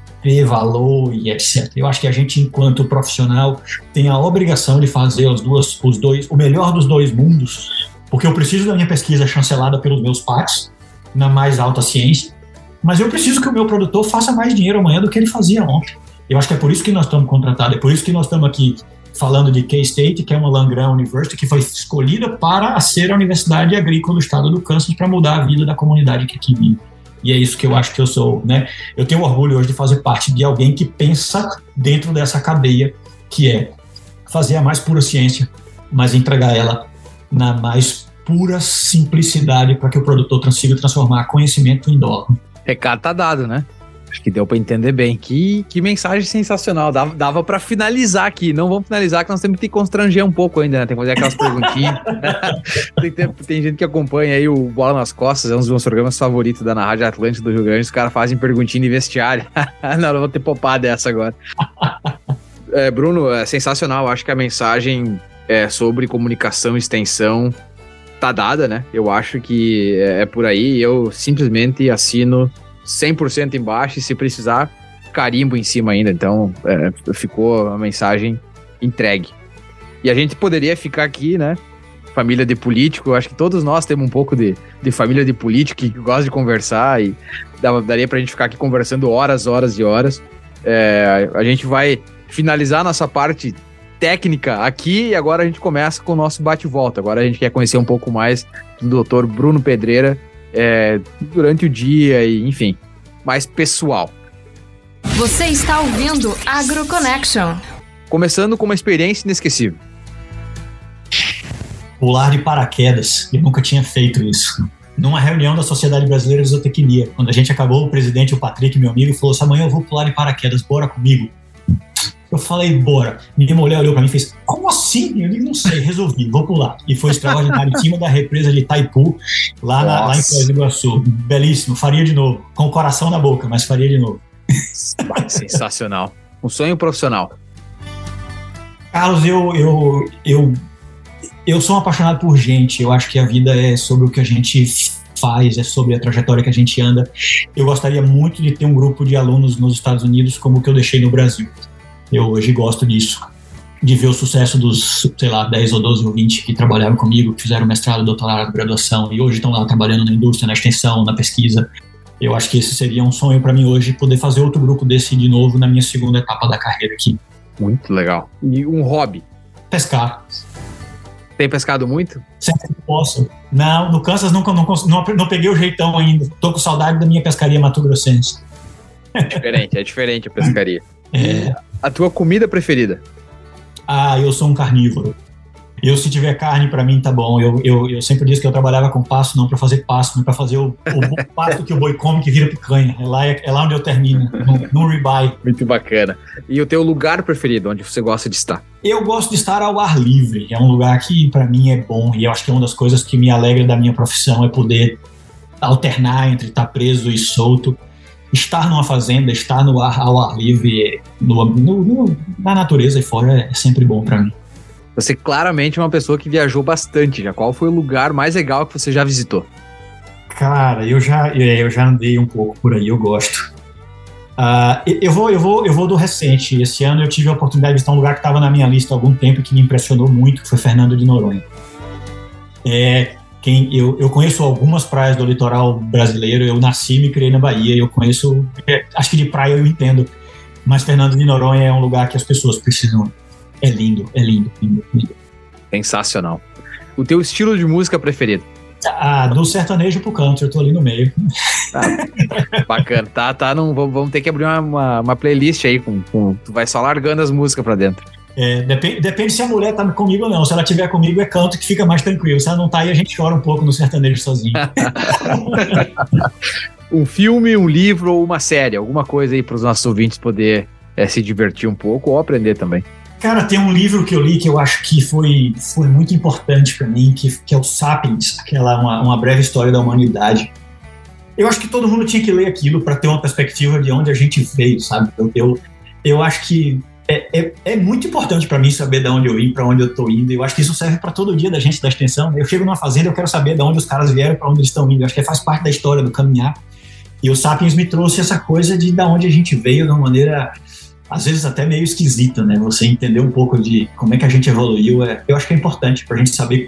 valor e etc. Eu acho que a gente, enquanto profissional, tem a obrigação de fazer os, duas, os dois, o melhor dos dois mundos, porque eu preciso da minha pesquisa chancelada pelos meus pares na mais alta ciência, mas eu preciso que o meu produtor faça mais dinheiro amanhã do que ele fazia ontem. Eu acho que é por isso que nós estamos contratados, é por isso que nós estamos aqui falando de K-State, que é uma Land University que foi escolhida para ser a Universidade Agrícola do Estado do Kansas para mudar a vida da comunidade que aqui vive. E é isso que eu acho que eu sou, né? Eu tenho orgulho hoje de fazer parte de alguém que pensa dentro dessa cadeia, que é fazer a mais pura ciência, mas entregar ela na mais pura simplicidade para que o produtor consiga transformar conhecimento em dólar.
Recado tá dado, né? Acho que deu para entender bem. Que, que mensagem sensacional. Dava, dava para finalizar aqui. Não vamos finalizar, que nós temos que constranger um pouco ainda, né? Tem que fazer aquelas perguntinhas. tem, tem, tem, gente que acompanha aí o Bola nas Costas, é um dos meus programas favoritos da na Rádio Atlântica do Rio Grande. Os caras fazem perguntinha de vestiário. não, não vou ter poupado essa agora. é, Bruno, é sensacional. Acho que a mensagem é sobre comunicação e extensão tá dada, né? Eu acho que é, é por aí. Eu simplesmente assino 100% embaixo e se precisar, carimbo em cima ainda. Então, é, ficou a mensagem entregue. E a gente poderia ficar aqui, né? Família de político, acho que todos nós temos um pouco de, de família de político que gosta de conversar e dava, daria pra gente ficar aqui conversando horas, horas e horas. É, a gente vai finalizar nossa parte técnica aqui e agora a gente começa com o nosso bate-volta. Agora a gente quer conhecer um pouco mais do Dr. Bruno Pedreira é, durante o dia e, enfim, mais pessoal.
Você está ouvindo AgroConnection.
Começando com uma experiência inesquecível.
Pular de paraquedas. Eu nunca tinha feito isso. Numa reunião da Sociedade Brasileira de Zootecnia, quando a gente acabou, o presidente, o Patrick, meu amigo, falou: amanhã eu vou pular de paraquedas, bora comigo. Eu falei, bora. Minha mulher olhou para mim e fez, como assim? Eu digo, não sei, resolvi, vou pular. E foi extraordinário, em cima da represa de Taipu, lá, na, lá em Foz do Iguaçu. Belíssimo, faria de novo. Com o coração na boca, mas faria de novo.
Sensacional. Um sonho profissional.
Carlos, eu, eu, eu, eu sou um apaixonado por gente. Eu acho que a vida é sobre o que a gente faz, é sobre a trajetória que a gente anda. Eu gostaria muito de ter um grupo de alunos nos Estados Unidos como o que eu deixei no Brasil. Eu hoje gosto disso, de ver o sucesso dos, sei lá, 10 ou 12 ou 20 que trabalharam comigo, que fizeram mestrado, doutorado, graduação e hoje estão lá trabalhando na indústria, na extensão, na pesquisa. Eu acho que esse seria um sonho para mim hoje, poder fazer outro grupo desse de novo na minha segunda etapa da carreira aqui.
Muito legal. E um hobby?
Pescar.
Tem pescado muito?
Sempre que posso. Não, no Kansas nunca não, não, não peguei o jeitão ainda. Tô com saudade da minha pescaria Mato Grossense.
É diferente, é diferente a pescaria. É. A tua comida preferida?
Ah, eu sou um carnívoro. Eu, se tiver carne, para mim tá bom. Eu, eu, eu sempre disse que eu trabalhava com pasto, não para fazer pasto, mas para fazer o, o pasto que o boi come que vira picanha. É lá, é lá onde eu termino, no, no ribeye.
Muito bacana. E o teu lugar preferido, onde você gosta de estar?
Eu gosto de estar ao ar livre. É um lugar que para mim é bom e eu acho que é uma das coisas que me alegra da minha profissão é poder alternar entre estar preso e solto estar numa fazenda, estar no ar, ao ar livre, no, no, no, na natureza e fora é sempre bom para mim.
Você claramente é uma pessoa que viajou bastante já. Qual foi o lugar mais legal que você já visitou?
Cara, eu já, é, eu já andei um pouco por aí, eu gosto. Uh, eu, vou, eu, vou, eu vou do recente. Esse ano eu tive a oportunidade de visitar um lugar que estava na minha lista há algum tempo e que me impressionou muito, que foi Fernando de Noronha. É, quem, eu, eu conheço algumas praias do litoral brasileiro, eu nasci e me criei na Bahia, eu conheço, é, acho que de praia eu entendo, mas Fernando de Noronha é um lugar que as pessoas precisam. É lindo, é lindo, lindo, lindo.
Sensacional. O teu estilo de música preferido?
Ah, do sertanejo pro country, eu tô ali no meio.
Tá. Bacana, tá, tá. Não, vamos ter que abrir uma, uma, uma playlist aí com, com, Tu vai só largando as músicas pra dentro.
É, depende, depende se a mulher tá comigo ou não. Se ela tiver comigo, é canto que fica mais tranquilo. Se ela não tá aí, a gente chora um pouco no sertanejo sozinho.
um filme, um livro ou uma série, alguma coisa aí para os nossos ouvintes poder é, se divertir um pouco ou aprender também.
Cara, tem um livro que eu li que eu acho que foi, foi muito importante para mim, que, que é o Sapiens, aquela uma, uma breve história da humanidade. Eu acho que todo mundo tinha que ler aquilo para ter uma perspectiva de onde a gente veio, sabe? Eu, eu, eu acho que é, é, é, muito importante para mim saber de onde eu vim, para onde eu tô indo. Eu acho que isso serve para todo dia da gente da extensão. Eu chego numa fazenda, eu quero saber de onde os caras vieram, para onde eles estão indo. Eu acho que faz parte da história do caminhar. E o Sapiens me trouxe essa coisa de da onde a gente veio de uma maneira às vezes até meio esquisita, né? Você entender um pouco de como é que a gente evoluiu, é, eu acho que é importante para a gente saber.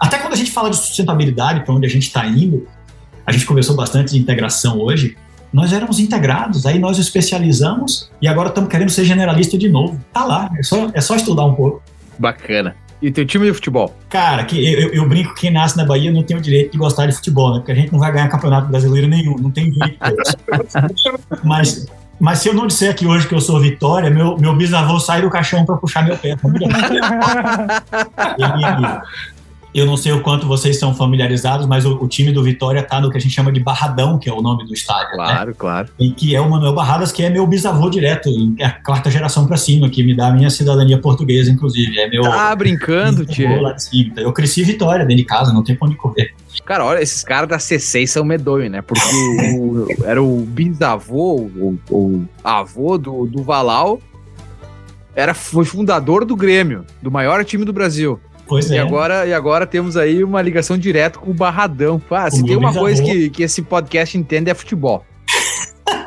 Até quando a gente fala de sustentabilidade, para onde a gente está indo, a gente conversou bastante de integração hoje nós éramos integrados, aí nós especializamos e agora estamos querendo ser generalista de novo. Tá lá, é só, é só estudar um pouco.
Bacana. E teu time de futebol?
Cara, que eu, eu, brinco que quem nasce na Bahia não tem o direito de gostar de futebol, né? Porque a gente não vai ganhar campeonato brasileiro nenhum, não tem jeito. mas, mas se eu não disser aqui hoje que eu sou Vitória, meu, meu bisavô sai do caixão para puxar meu pé. ele, eu não sei o quanto vocês estão familiarizados, mas o, o time do Vitória está no que a gente chama de Barradão, que é o nome do estádio.
Né? Claro, né? claro.
E que é o Manuel Barradas, que é meu bisavô direto, é a quarta geração para cima, que me dá a minha cidadania portuguesa, inclusive. É meu,
tá brincando, tio.
Eu cresci em Vitória, dentro de casa, não tem pra onde correr.
Cara, olha, esses caras da C6 são medonhos, né? Porque o, era o bisavô, o, o avô do, do Valau, era, foi fundador do Grêmio, do maior time do Brasil.
Pois
e
é.
Agora, e agora temos aí uma ligação direta com o Barradão. Ah, se tem uma coisa que, que esse podcast entende é futebol.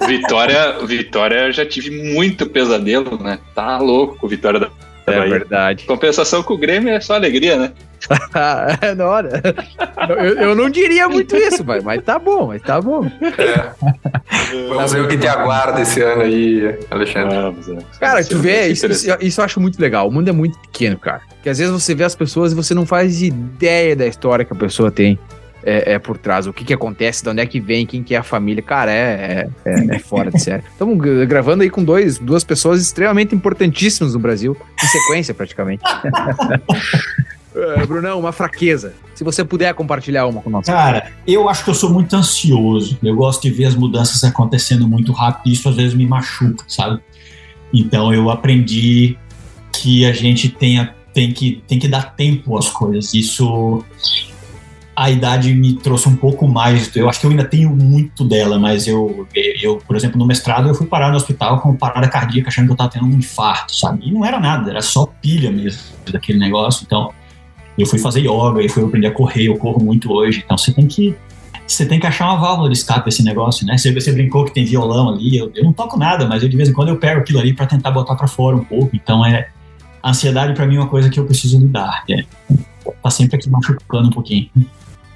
Vitória, Vitória já tive muito pesadelo, né? Tá louco com Vitória da
é Bahia. verdade.
Compensação com o Grêmio é só alegria, né?
é, não, olha, eu, eu, não diria muito isso, mas, mas tá bom, mas tá bom. É.
Vamos ver o que te aguarda esse ano aí, Alexandre. Vamos,
é. Cara, tu vê, isso, isso, isso, eu acho muito legal. O mundo é muito pequeno, cara. Que às vezes você vê as pessoas e você não faz ideia da história que a pessoa tem é, é, por trás, o que que acontece, de onde é que vem, quem que é a família, cara, é, é, é fora de série. Estamos gravando aí com dois, duas pessoas extremamente importantíssimas no Brasil, em sequência praticamente. É, Brunão, uma fraqueza. Se você puder compartilhar uma com nós.
Cara, eu acho que eu sou muito ansioso. Eu gosto de ver as mudanças acontecendo muito rápido e isso às vezes me machuca, sabe? Então eu aprendi que a gente tenha, tem, que, tem que dar tempo às coisas. Isso a idade me trouxe um pouco mais. Eu acho que eu ainda tenho muito dela, mas eu, eu, por exemplo, no mestrado eu fui parar no hospital com parada cardíaca achando que eu estava tendo um infarto, sabe? E não era nada, era só pilha mesmo daquele negócio. Então, eu fui fazer yoga, e fui aprender a correr, eu corro muito hoje. Então, você tem que você tem que achar uma válvula de escape esse negócio, né? Você, você brincou que tem violão ali, eu, eu não toco nada, mas eu, de vez em quando eu pego aquilo ali para tentar botar para fora um pouco. Então, é a ansiedade para mim é uma coisa que eu preciso lidar. É, tá sempre aqui machucando um pouquinho.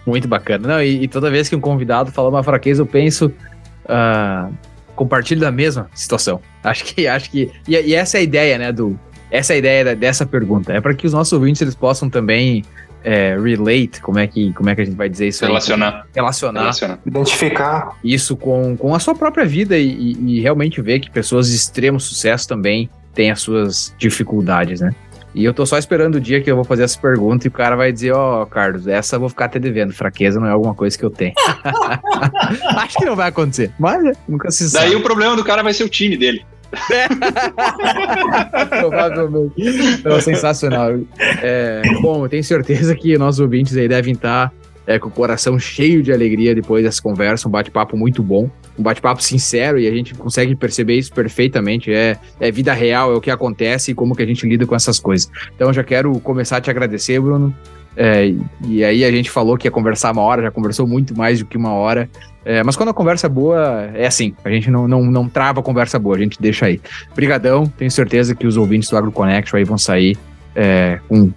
Muito bacana. Não, e, e, toda vez que um convidado fala uma fraqueza, eu penso. Uh, compartilho da mesma situação. Acho que. Acho que e, e, essa é a ideia, né? Do, essa é a ideia da, dessa pergunta. É para que os nossos ouvintes eles possam também é, relate, como é, que, como é que a gente vai dizer isso?
Relacionar.
Aí? Relacionar. Relacionar.
Identificar.
Isso com, com a sua própria vida e, e, realmente ver que pessoas de extremo sucesso também têm as suas dificuldades, né? E eu tô só esperando o dia que eu vou fazer essa pergunta e o cara vai dizer, ó, oh, Carlos, essa eu vou ficar até devendo. Fraqueza não é alguma coisa que eu tenho. Acho que não vai acontecer, mas é, nunca se
sabe. Daí o problema do cara vai ser o time dele.
Provavelmente. Não, sensacional. É, bom, eu tenho certeza que nossos ouvintes aí devem estar é, com o coração cheio de alegria depois dessa conversa, um bate-papo muito bom, um bate-papo sincero e a gente consegue perceber isso perfeitamente. É, é vida real, é o que acontece e como que a gente lida com essas coisas. Então já quero começar a te agradecer, Bruno. É, e aí a gente falou que ia conversar uma hora, já conversou muito mais do que uma hora. É, mas quando a conversa é boa, é assim, a gente não, não, não trava a conversa boa, a gente deixa aí. Brigadão, tenho certeza que os ouvintes do AgroConnect aí vão sair é, com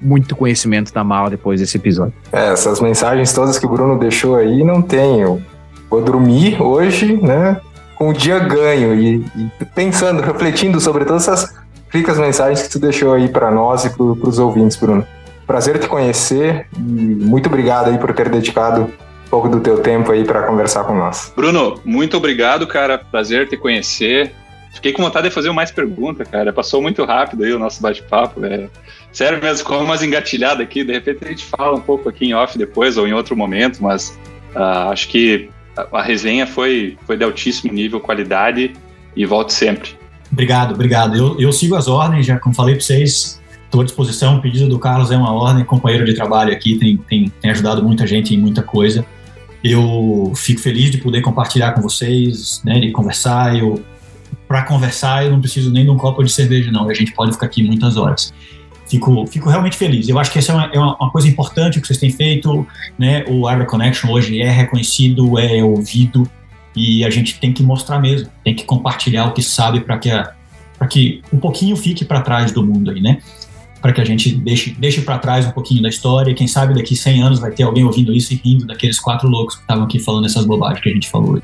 muito conhecimento na mala depois desse episódio.
É, essas mensagens todas que o Bruno deixou aí não tenho. Vou dormir hoje, né? Com o dia ganho e, e pensando, refletindo sobre todas essas ricas mensagens que tu deixou aí para nós e para os ouvintes, Bruno. Prazer te conhecer e muito obrigado aí por ter dedicado um pouco do teu tempo aí para conversar com nós.
Bruno, muito obrigado, cara. Prazer te conhecer. Fiquei com vontade de fazer mais perguntas, cara. Passou muito rápido aí o nosso bate-papo. É... Sério mesmo, como umas engatilhadas aqui. De repente a gente fala um pouco aqui em off depois ou em outro momento, mas uh, acho que a resenha foi, foi de altíssimo nível, qualidade e volte sempre.
Obrigado, obrigado. Eu, eu sigo as ordens, já como falei para vocês, estou à disposição. O pedido do Carlos é uma ordem, companheiro de trabalho aqui, tem, tem, tem ajudado muita gente em muita coisa. Eu fico feliz de poder compartilhar com vocês, né, de conversar. Eu para conversar, eu não preciso nem de um copo de cerveja, não. A gente pode ficar aqui muitas horas. Fico, fico realmente feliz. Eu acho que essa é uma, é uma coisa importante que vocês têm feito. Né? O Agro Connection hoje é reconhecido, é ouvido e a gente tem que mostrar mesmo, tem que compartilhar o que sabe para que, que um pouquinho fique para trás do mundo aí, né? Para que a gente deixe, deixe para trás um pouquinho da história. E quem sabe daqui 100 anos vai ter alguém ouvindo isso e rindo daqueles quatro loucos que estavam aqui falando essas bobagens que a gente falou.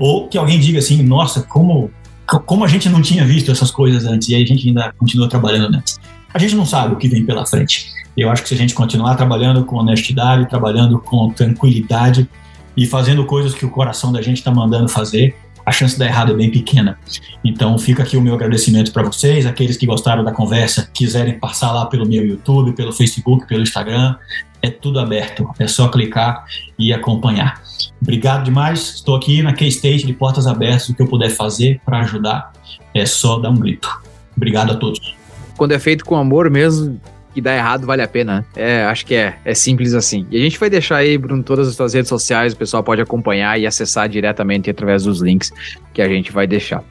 Ou que alguém diga assim: nossa, como como a gente não tinha visto essas coisas antes e a gente ainda continua trabalhando nessa. A gente não sabe o que vem pela frente. Eu acho que se a gente continuar trabalhando com honestidade, trabalhando com tranquilidade e fazendo coisas que o coração da gente está mandando fazer, a chance de dar errado é bem pequena. Então fica aqui o meu agradecimento para vocês, aqueles que gostaram da conversa, quiserem passar lá pelo meu YouTube, pelo Facebook, pelo Instagram, é tudo aberto, é só clicar e acompanhar. Obrigado demais. Estou aqui na K-State de portas abertas. O que eu puder fazer para ajudar é só dar um grito. Obrigado a todos.
Quando é feito com amor mesmo, que dá errado vale a pena. É, acho que é, é simples assim. E a gente vai deixar aí, Bruno, todas as suas redes sociais, o pessoal pode acompanhar e acessar diretamente através dos links que a gente vai deixar.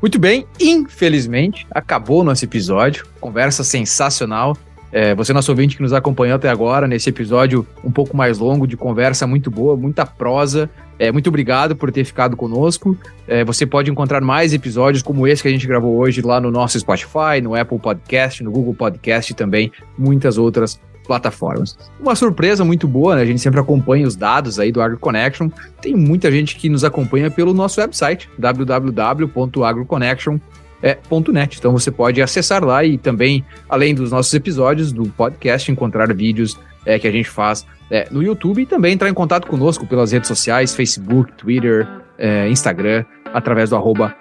Muito bem, infelizmente, acabou o nosso episódio. Conversa sensacional. É, você, nosso ouvinte que nos acompanhou até agora, nesse episódio um pouco mais longo, de conversa muito boa, muita prosa. É, muito obrigado por ter ficado conosco. É, você pode encontrar mais episódios como esse que a gente gravou hoje lá no nosso Spotify, no Apple Podcast, no Google Podcast e também muitas outras plataformas. Uma surpresa muito boa, né? A gente sempre acompanha os dados aí do Agro Connection. Tem muita gente que nos acompanha pelo nosso website, www.agroconnection.com é, .net. Então você pode acessar lá e também, além dos nossos episódios do podcast, encontrar vídeos é, que a gente faz é, no YouTube e também entrar em contato conosco pelas redes sociais, Facebook, Twitter, é, Instagram, através do arroba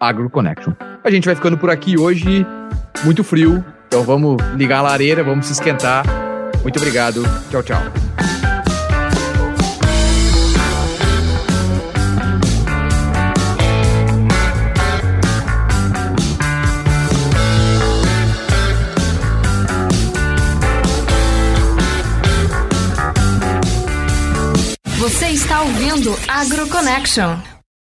AgroConnection. A gente vai ficando por aqui hoje, muito frio, então vamos ligar a lareira, vamos se esquentar. Muito obrigado, tchau, tchau.
Você está ouvindo AgroConnection.